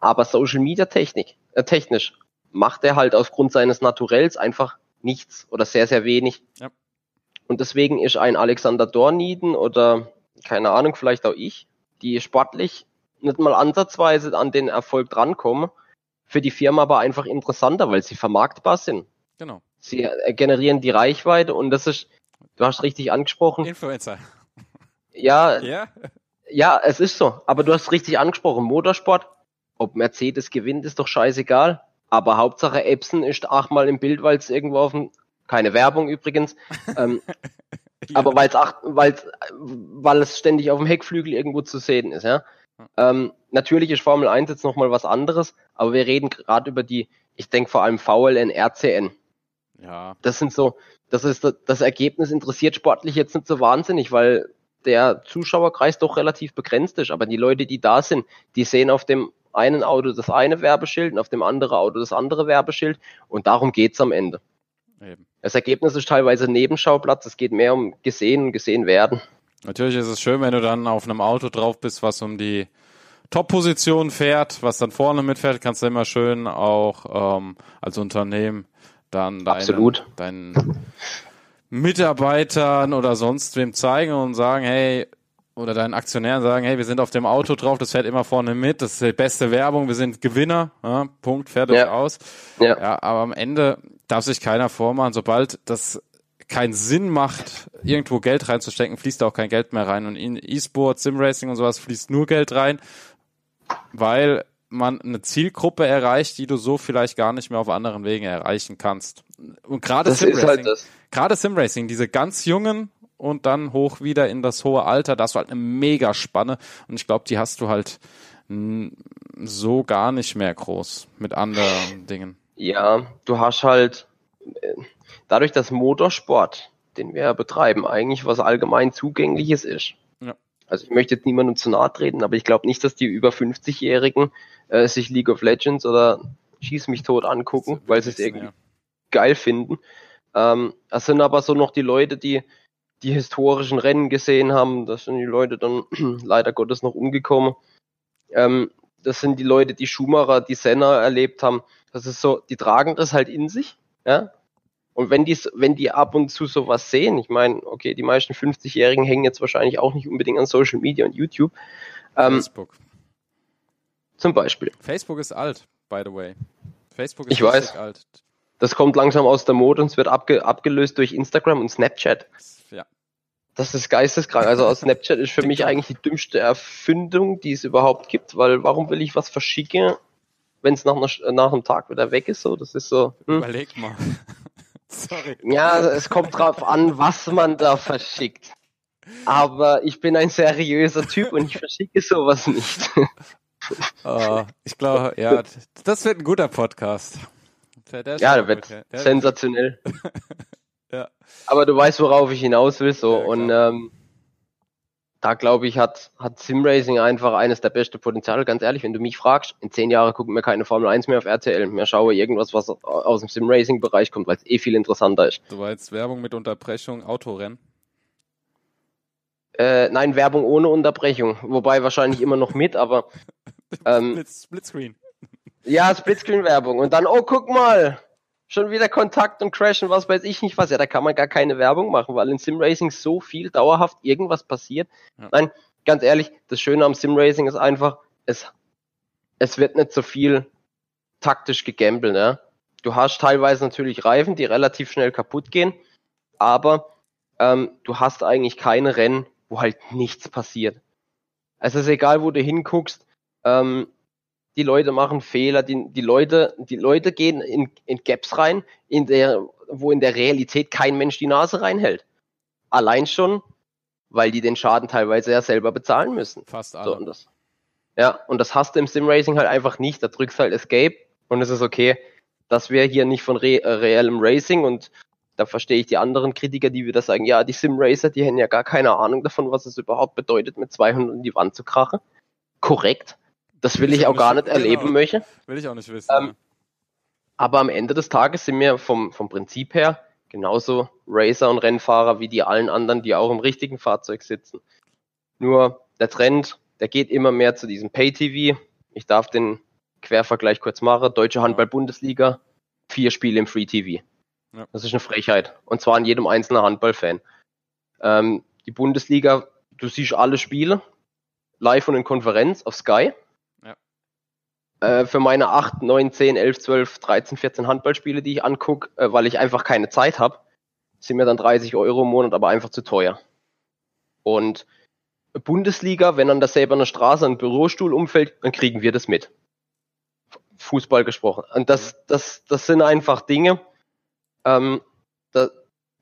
Aber Social Media Technik, äh, technisch macht er halt aufgrund seines Naturells einfach nichts oder sehr, sehr wenig. Ja. Und deswegen ist ein Alexander Dornieden oder keine Ahnung, vielleicht auch ich, die sportlich nicht mal ansatzweise an den Erfolg drankommen, für die Firma aber einfach interessanter, weil sie vermarktbar sind. Genau. Sie äh, generieren die Reichweite und das ist, du hast richtig angesprochen. Influencer. Ja, ja, ja, es ist so. Aber du hast richtig angesprochen. Motorsport, ob Mercedes gewinnt, ist doch scheißegal. Aber Hauptsache Epson ist achtmal im Bild, weil es irgendwo auf dem, keine Werbung übrigens, ähm, *laughs* ja. aber weil's acht, weil's, weil es ständig auf dem Heckflügel irgendwo zu sehen ist, ja. Ähm, natürlich ist Formel 1 jetzt nochmal was anderes, aber wir reden gerade über die, ich denke vor allem VLN, RCN. Ja. Das sind so, das ist das Ergebnis interessiert sportlich jetzt nicht so wahnsinnig, weil der Zuschauerkreis doch relativ begrenzt ist. Aber die Leute, die da sind, die sehen auf dem einen Auto das eine Werbeschild und auf dem anderen Auto das andere Werbeschild. Und darum geht's am Ende. Eben. Das Ergebnis ist teilweise Nebenschauplatz. Es geht mehr um gesehen und gesehen werden. Natürlich ist es schön, wenn du dann auf einem Auto drauf bist, was um die Top-Position fährt, was dann vorne mitfährt, kannst du immer schön auch ähm, als Unternehmen dann deinen, deinen Mitarbeitern oder sonst wem zeigen und sagen, hey, oder deinen Aktionären sagen, hey, wir sind auf dem Auto drauf, das fährt immer vorne mit, das ist die beste Werbung, wir sind Gewinner, ja, Punkt, fertig ja. aus. Ja. ja, aber am Ende darf sich keiner vormachen, sobald das keinen Sinn macht, irgendwo Geld reinzustecken, fließt da auch kein Geld mehr rein. Und in E-Sport, Simracing und sowas fließt nur Geld rein, weil man eine Zielgruppe erreicht, die du so vielleicht gar nicht mehr auf anderen Wegen erreichen kannst. Und gerade Simracing, halt gerade Simracing, diese ganz jungen und dann hoch wieder in das hohe Alter, da hast du halt eine mega Spanne und ich glaube, die hast du halt so gar nicht mehr groß mit anderen Dingen. Ja, du hast halt äh, dadurch, dass Motorsport, den wir betreiben, eigentlich was allgemein zugängliches ist. Ja. Also ich möchte jetzt niemandem zu nahe treten, aber ich glaube nicht, dass die über 50-Jährigen äh, sich League of Legends oder Schieß mich tot angucken, weil sie es irgendwie ja. geil finden. Ähm, das sind aber so noch die Leute, die die historischen Rennen gesehen haben. Das sind die Leute dann *clears throat* leider Gottes noch umgekommen. Ähm, das sind die Leute, die Schumacher, die Senna erlebt haben. Das ist so, die tragen das halt in sich. Ja? Und wenn die, wenn die ab und zu sowas sehen, ich meine, okay, die meisten 50-Jährigen hängen jetzt wahrscheinlich auch nicht unbedingt an Social Media und YouTube. Ähm, Facebook. Zum Beispiel. Facebook ist alt, by the way. Facebook ist ich weiß. alt. Das kommt langsam aus der Mode und es wird abge abgelöst durch Instagram und Snapchat. Ja. Das ist geisteskrank. Also Snapchat ist für mich eigentlich die dümmste Erfindung, die es überhaupt gibt, weil warum will ich was verschicken, wenn es nach, nach einem Tag wieder weg ist? So, das ist so. Hm. Überleg mal. *laughs* Sorry. Ja, es kommt drauf an, was man da verschickt. Aber ich bin ein seriöser Typ und ich verschicke sowas nicht. Oh, *laughs* ich glaube, ja, das wird ein guter Podcast. Der ja, der wird der sensationell. *laughs* ja. Aber du weißt, worauf ich hinaus will, so. Ja, und ähm, da glaube ich, hat, hat Simracing einfach eines der besten Potenziale. Ganz ehrlich, wenn du mich fragst, in zehn Jahren gucken wir keine Formel 1 mehr auf RTL. Mehr schaue irgendwas, was aus dem Simracing-Bereich kommt, weil es eh viel interessanter ist. Du weißt Werbung mit Unterbrechung, Autorennen? Äh, nein, Werbung ohne Unterbrechung. Wobei wahrscheinlich immer noch mit, aber. *laughs* Ähm, Splitscreen. Ja, Splitscreen-Werbung. Und dann, oh, guck mal, schon wieder Kontakt und Crashen, was weiß ich nicht was. Ja, da kann man gar keine Werbung machen, weil in Simracing so viel dauerhaft irgendwas passiert. Ja. Nein, ganz ehrlich, das Schöne am Simracing ist einfach, es, es wird nicht so viel taktisch gegambelt. Ne? Du hast teilweise natürlich Reifen, die relativ schnell kaputt gehen, aber ähm, du hast eigentlich keine Rennen, wo halt nichts passiert. Also es ist egal, wo du hinguckst, ähm, die Leute machen Fehler, die, die Leute, die Leute gehen in, in Gaps rein, in der, wo in der Realität kein Mensch die Nase reinhält. Allein schon, weil die den Schaden teilweise ja selber bezahlen müssen. Fast alle. So, und das, ja, und das hast du im Simracing halt einfach nicht. Da drückst du halt Escape und es ist okay. dass wir hier nicht von re äh, reellem Racing und da verstehe ich die anderen Kritiker, die wieder sagen, ja, die Simracer, die hätten ja gar keine Ahnung davon, was es überhaupt bedeutet, mit 200 in die Wand zu krachen. Korrekt. Das will ich, auch gar nicht genau. erleben möchte. Will ich auch nicht wissen. Ähm, aber am Ende des Tages sind wir vom, vom Prinzip her genauso Racer und Rennfahrer wie die allen anderen, die auch im richtigen Fahrzeug sitzen. Nur der Trend, der geht immer mehr zu diesem Pay-TV. Ich darf den Quervergleich kurz machen. Deutsche Handball-Bundesliga, vier Spiele im Free-TV. Ja. Das ist eine Frechheit. Und zwar an jedem einzelnen Handballfan. Ähm, die Bundesliga, du siehst alle Spiele live und in Konferenz auf Sky. Äh, für meine 8, 9, 10, 11, 12, 13, 14 Handballspiele, die ich angucke, äh, weil ich einfach keine Zeit habe, sind mir dann 30 Euro im Monat aber einfach zu teuer. Und Bundesliga, wenn an der selber Straße ein Bürostuhl umfällt, dann kriegen wir das mit. Fußball gesprochen. Und das, das, das sind einfach Dinge. Ähm, da,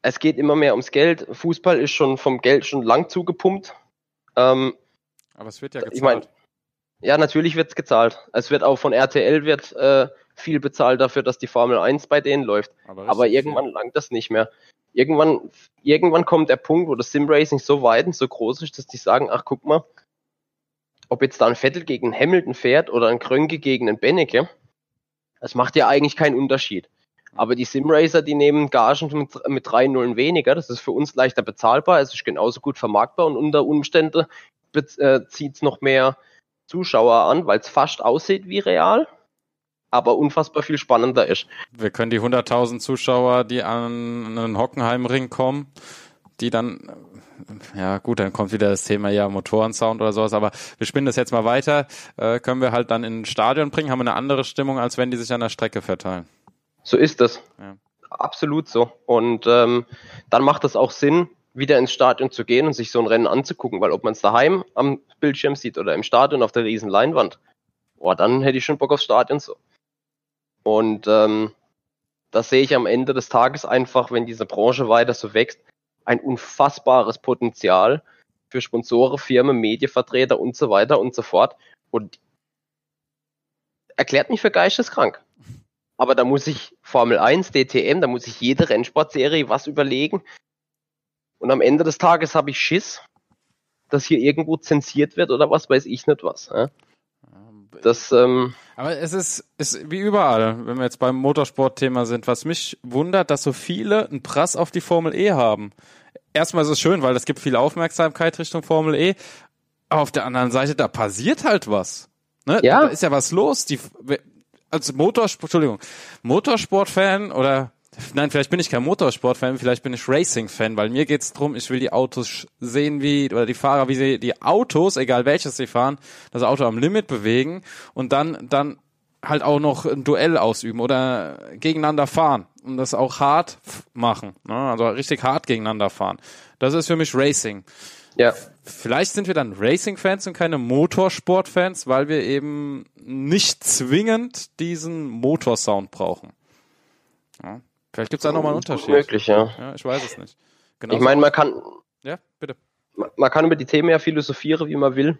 es geht immer mehr ums Geld. Fußball ist schon vom Geld schon lang zugepumpt. Ähm, aber es wird ja gezahlt. Ich mein, ja, natürlich wird's gezahlt. Es wird auch von RTL wird äh, viel bezahlt dafür, dass die Formel 1 bei denen läuft. Aber, Aber irgendwann langt das nicht mehr. Irgendwann, irgendwann kommt der Punkt, wo das Simracing so weit und so groß ist, dass die sagen, ach guck mal, ob jetzt da ein Vettel gegen einen Hamilton fährt oder ein Krönke gegen einen Benneke, das macht ja eigentlich keinen Unterschied. Aber die Simracer, die nehmen Gagen mit, mit drei Nullen weniger. Das ist für uns leichter bezahlbar. Es ist genauso gut vermarktbar und unter Umständen äh, zieht es noch mehr Zuschauer an, weil es fast aussieht wie real, aber unfassbar viel spannender ist. Wir können die 100.000 Zuschauer, die an einen Hockenheimring kommen, die dann ja gut, dann kommt wieder das Thema ja Motorensound oder sowas, aber wir spinnen das jetzt mal weiter, äh, können wir halt dann in ein Stadion bringen, haben wir eine andere Stimmung, als wenn die sich an der Strecke verteilen. So ist das. Ja. Absolut so. Und ähm, dann macht es auch Sinn, wieder ins Stadion zu gehen und sich so ein Rennen anzugucken, weil ob man es daheim am Bildschirm sieht oder im Stadion auf der riesen Leinwand, boah, dann hätte ich schon Bock aufs Stadion so. Und ähm, das sehe ich am Ende des Tages einfach, wenn diese Branche weiter so wächst, ein unfassbares Potenzial für Sponsoren, Firmen, Medienvertreter und so weiter und so fort. Und erklärt mich für geisteskrank. Aber da muss ich Formel 1, DTM, da muss ich jede Rennsportserie was überlegen. Und am Ende des Tages habe ich Schiss, dass hier irgendwo zensiert wird oder was weiß ich nicht was. Ja? Das, ähm, Aber es ist, ist wie überall, wenn wir jetzt beim Motorsportthema sind, was mich wundert, dass so viele einen Prass auf die Formel E haben. Erstmal ist es schön, weil es gibt viel Aufmerksamkeit Richtung Formel E. Aber auf der anderen Seite, da passiert halt was. Ne? Ja. Da ist ja was los. Die, als Motorsport, Entschuldigung, Motorsportfan oder Nein, vielleicht bin ich kein Motorsportfan, vielleicht bin ich Racing-Fan, weil mir geht's drum, ich will die Autos sehen, wie, oder die Fahrer, wie sie die Autos, egal welches sie fahren, das Auto am Limit bewegen und dann, dann halt auch noch ein Duell ausüben oder gegeneinander fahren und das auch hart machen, ne? also richtig hart gegeneinander fahren. Das ist für mich Racing. Ja. Vielleicht sind wir dann Racing-Fans und keine Motorsport-Fans, weil wir eben nicht zwingend diesen Motorsound brauchen. Ja. Vielleicht gibt es da nochmal einen Unterschied. Möglich, ja. ja. Ich weiß es nicht. Genauso ich meine, man kann. Ja, bitte. Man kann über die Themen ja philosophieren, wie man will.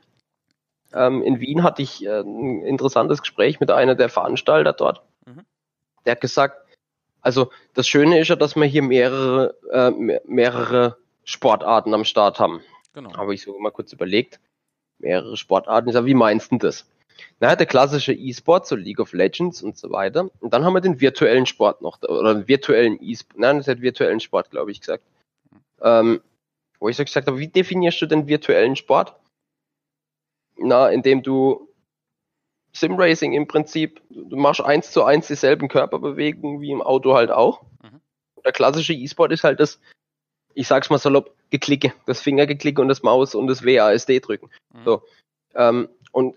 Ähm, in Wien hatte ich äh, ein interessantes Gespräch mit einer der Veranstalter dort. Mhm. Der hat gesagt, also das Schöne ist ja, dass wir hier mehrere, äh, mehrere Sportarten am Start haben. Genau. Habe ich so mal kurz überlegt. Mehrere Sportarten. Ich sage, wie meinst du das? Naja, der klassische E-Sport, so League of Legends und so weiter. Und dann haben wir den virtuellen Sport noch, oder den virtuellen E-Sport, nein, das hat virtuellen Sport, glaube ich, gesagt. Ähm, wo ich so gesagt habe, wie definierst du den virtuellen Sport? Na, indem du Simracing im Prinzip, du machst eins zu eins dieselben Körperbewegungen wie im Auto halt auch. Mhm. Der klassische E-Sport ist halt das, ich sag's mal salopp, Geklicke, das Fingergeklicke und das Maus und das WASD drücken. Mhm. So. Ähm, und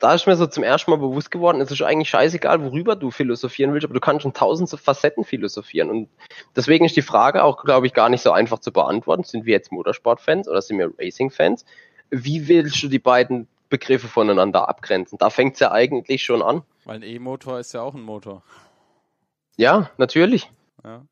da ist mir so zum ersten Mal bewusst geworden, es ist eigentlich scheißegal, worüber du philosophieren willst, aber du kannst schon tausend Facetten philosophieren. Und deswegen ist die Frage auch, glaube ich, gar nicht so einfach zu beantworten. Sind wir jetzt Motorsportfans oder sind wir Racing-Fans? Wie willst du die beiden Begriffe voneinander abgrenzen? Da fängt es ja eigentlich schon an. Weil ein E-Motor ist ja auch ein Motor. Ja, natürlich. Ja.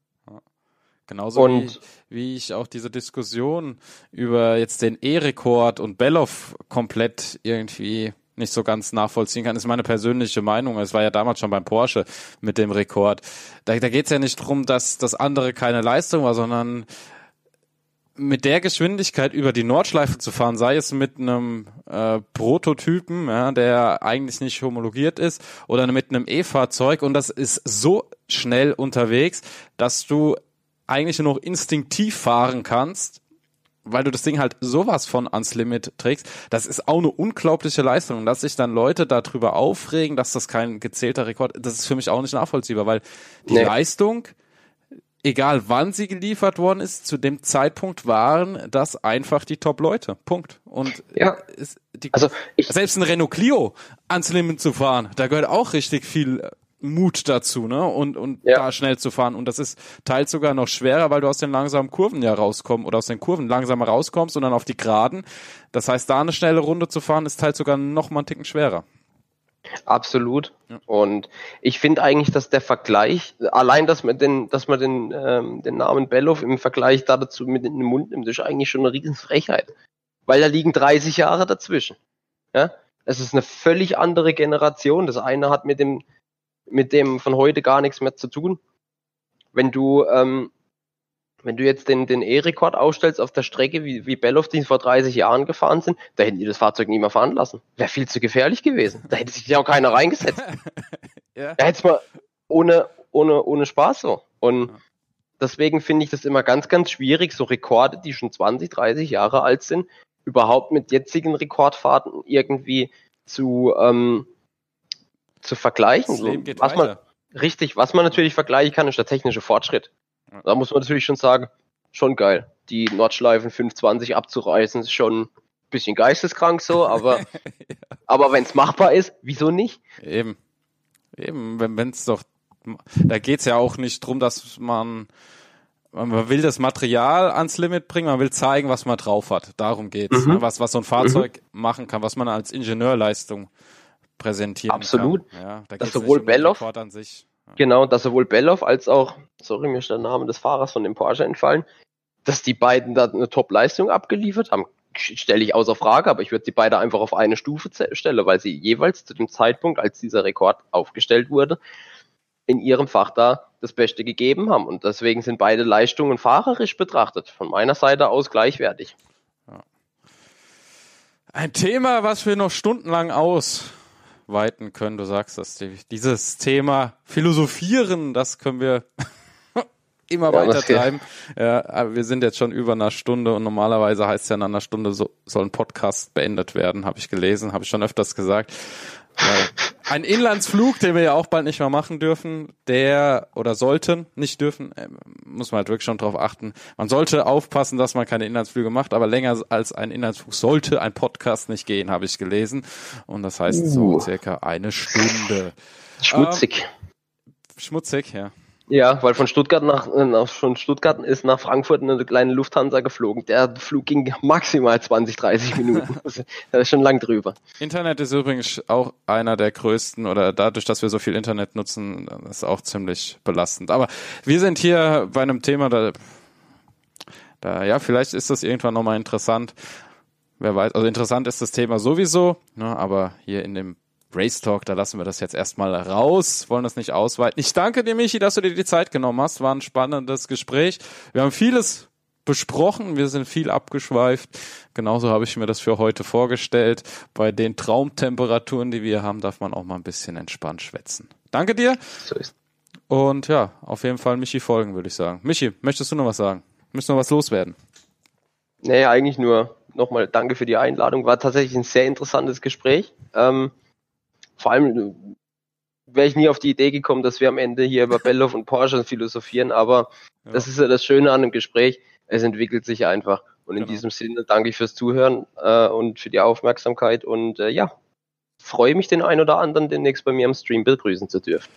Genauso und, wie, wie ich auch diese Diskussion über jetzt den E-Rekord und Belloff komplett irgendwie nicht so ganz nachvollziehen kann, ist meine persönliche Meinung. Es war ja damals schon beim Porsche mit dem Rekord. Da, da geht es ja nicht drum, dass das andere keine Leistung war, sondern mit der Geschwindigkeit über die Nordschleife zu fahren, sei es mit einem äh, Prototypen, ja, der eigentlich nicht homologiert ist, oder mit einem E-Fahrzeug und das ist so schnell unterwegs, dass du eigentlich nur noch instinktiv fahren kannst weil du das Ding halt sowas von ans Limit trägst, das ist auch eine unglaubliche Leistung. Und dass sich dann Leute darüber aufregen, dass das kein gezählter Rekord, das ist für mich auch nicht nachvollziehbar, weil die nee. Leistung, egal wann sie geliefert worden ist, zu dem Zeitpunkt waren das einfach die Top-Leute. Punkt. Und ja. Die, also ich, selbst ein Renault Clio ans Limit zu fahren, da gehört auch richtig viel Mut dazu, ne? Und, und ja. da schnell zu fahren. Und das ist teils sogar noch schwerer, weil du aus den langsamen Kurven ja rauskommst oder aus den Kurven langsamer rauskommst und dann auf die Geraden. Das heißt, da eine schnelle Runde zu fahren, ist teils sogar noch mal einen Ticken schwerer. Absolut. Ja. Und ich finde eigentlich, dass der Vergleich, allein, dass man den, dass man den, ähm, den Namen Bellow im Vergleich da dazu mit in den Mund nimmt, ist eigentlich schon eine Riesenfrechheit. Weil da liegen 30 Jahre dazwischen. Ja? Es ist eine völlig andere Generation. Das eine hat mit dem, mit dem von heute gar nichts mehr zu tun. Wenn du, ähm, wenn du jetzt den, den E-Rekord aufstellst auf der Strecke, wie, wie Belloff die vor 30 Jahren gefahren sind, da hätten die das Fahrzeug nie mehr fahren lassen. Wäre viel zu gefährlich gewesen. Da hätte sich ja auch keiner reingesetzt. *laughs* ja. Da hätte es mal ohne, ohne, ohne Spaß so. Und deswegen finde ich das immer ganz, ganz schwierig, so Rekorde, die schon 20, 30 Jahre alt sind, überhaupt mit jetzigen Rekordfahrten irgendwie zu, ähm, zu vergleichen. Das Leben geht was weiter. man, richtig, was man natürlich vergleichen kann, ist der technische Fortschritt. Da muss man natürlich schon sagen, schon geil. Die Nordschleifen 520 abzureißen, ist schon ein bisschen geisteskrank so, aber, *laughs* ja. aber wenn es machbar ist, wieso nicht? Eben. Eben, wenn es doch, da geht's ja auch nicht drum, dass man man will das Material ans Limit bringen, man will zeigen, was man drauf hat. Darum geht's. Mhm. Ne? Was, was so ein Fahrzeug mhm. machen kann, was man als Ingenieurleistung präsentieren Absolut. kann. Ja, da dass sowohl Belloff, an sich. Ja. genau, dass sowohl Belloff als auch, sorry, mir ist der Name des Fahrers von dem Porsche entfallen, dass die beiden da eine Top-Leistung abgeliefert haben, stelle ich außer Frage, aber ich würde sie beide einfach auf eine Stufe stellen, weil sie jeweils zu dem Zeitpunkt, als dieser Rekord aufgestellt wurde, in ihrem Fach da das Beste gegeben haben. Und deswegen sind beide Leistungen fahrerisch betrachtet von meiner Seite aus gleichwertig. Ja. Ein Thema, was wir noch stundenlang ausweiten können. Du sagst das, dieses Thema Philosophieren, das können wir *laughs* immer ja, weiter treiben. Ja, wir sind jetzt schon über einer Stunde und normalerweise heißt es ja in einer Stunde so, soll ein Podcast beendet werden, habe ich gelesen, habe ich schon öfters gesagt. Ein Inlandsflug, den wir ja auch bald nicht mehr machen dürfen, der oder sollten nicht dürfen, äh, muss man halt wirklich schon drauf achten. Man sollte aufpassen, dass man keine Inlandsflüge macht, aber länger als ein Inlandsflug sollte ein Podcast nicht gehen, habe ich gelesen. Und das heißt so uh. circa eine Stunde. Schmutzig. Ähm, schmutzig, ja. Ja, weil von Stuttgart nach, äh, nach von Stuttgart ist nach Frankfurt eine kleine Lufthansa geflogen. Der Flug ging maximal 20, 30 Minuten. *laughs* das ist schon lang drüber. Internet ist übrigens auch einer der größten oder dadurch, dass wir so viel Internet nutzen, ist auch ziemlich belastend. Aber wir sind hier bei einem Thema, da, da ja, vielleicht ist das irgendwann nochmal interessant. Wer weiß, also interessant ist das Thema sowieso, ne, aber hier in dem Race Talk, da lassen wir das jetzt erstmal raus, wollen das nicht ausweiten. Ich danke dir, Michi, dass du dir die Zeit genommen hast. War ein spannendes Gespräch. Wir haben vieles besprochen, wir sind viel abgeschweift. Genauso habe ich mir das für heute vorgestellt. Bei den Traumtemperaturen, die wir haben, darf man auch mal ein bisschen entspannt schwätzen. Danke dir. So ist. Und ja, auf jeden Fall Michi folgen, würde ich sagen. Michi, möchtest du noch was sagen? Müssen noch was loswerden? Nee, eigentlich nur nochmal danke für die Einladung. War tatsächlich ein sehr interessantes Gespräch. Ähm, vor allem wäre ich nie auf die Idee gekommen, dass wir am Ende hier über Bellof und Porsche philosophieren, aber ja. das ist ja das Schöne an dem Gespräch. Es entwickelt sich einfach. Und in genau. diesem Sinne danke ich fürs Zuhören äh, und für die Aufmerksamkeit und äh, ja, freue mich den einen oder anderen demnächst bei mir am Stream begrüßen zu dürfen.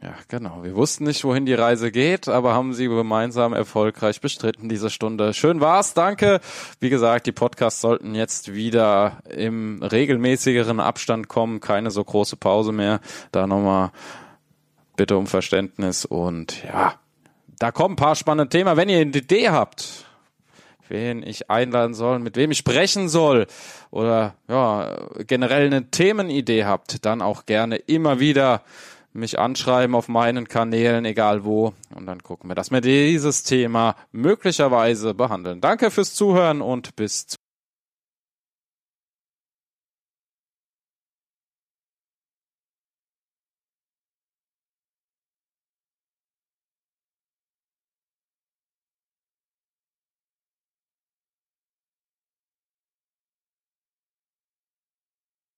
Ja, genau. Wir wussten nicht, wohin die Reise geht, aber haben sie gemeinsam erfolgreich bestritten diese Stunde. Schön war's, danke. Wie gesagt, die Podcasts sollten jetzt wieder im regelmäßigeren Abstand kommen, keine so große Pause mehr. Da nochmal bitte um Verständnis und ja, da kommen ein paar spannende Themen. Wenn ihr eine Idee habt, wen ich einladen soll, mit wem ich sprechen soll oder ja, generell eine Themenidee habt, dann auch gerne immer wieder mich anschreiben auf meinen Kanälen, egal wo. Und dann gucken wir, dass wir dieses Thema möglicherweise behandeln. Danke fürs Zuhören und bis zum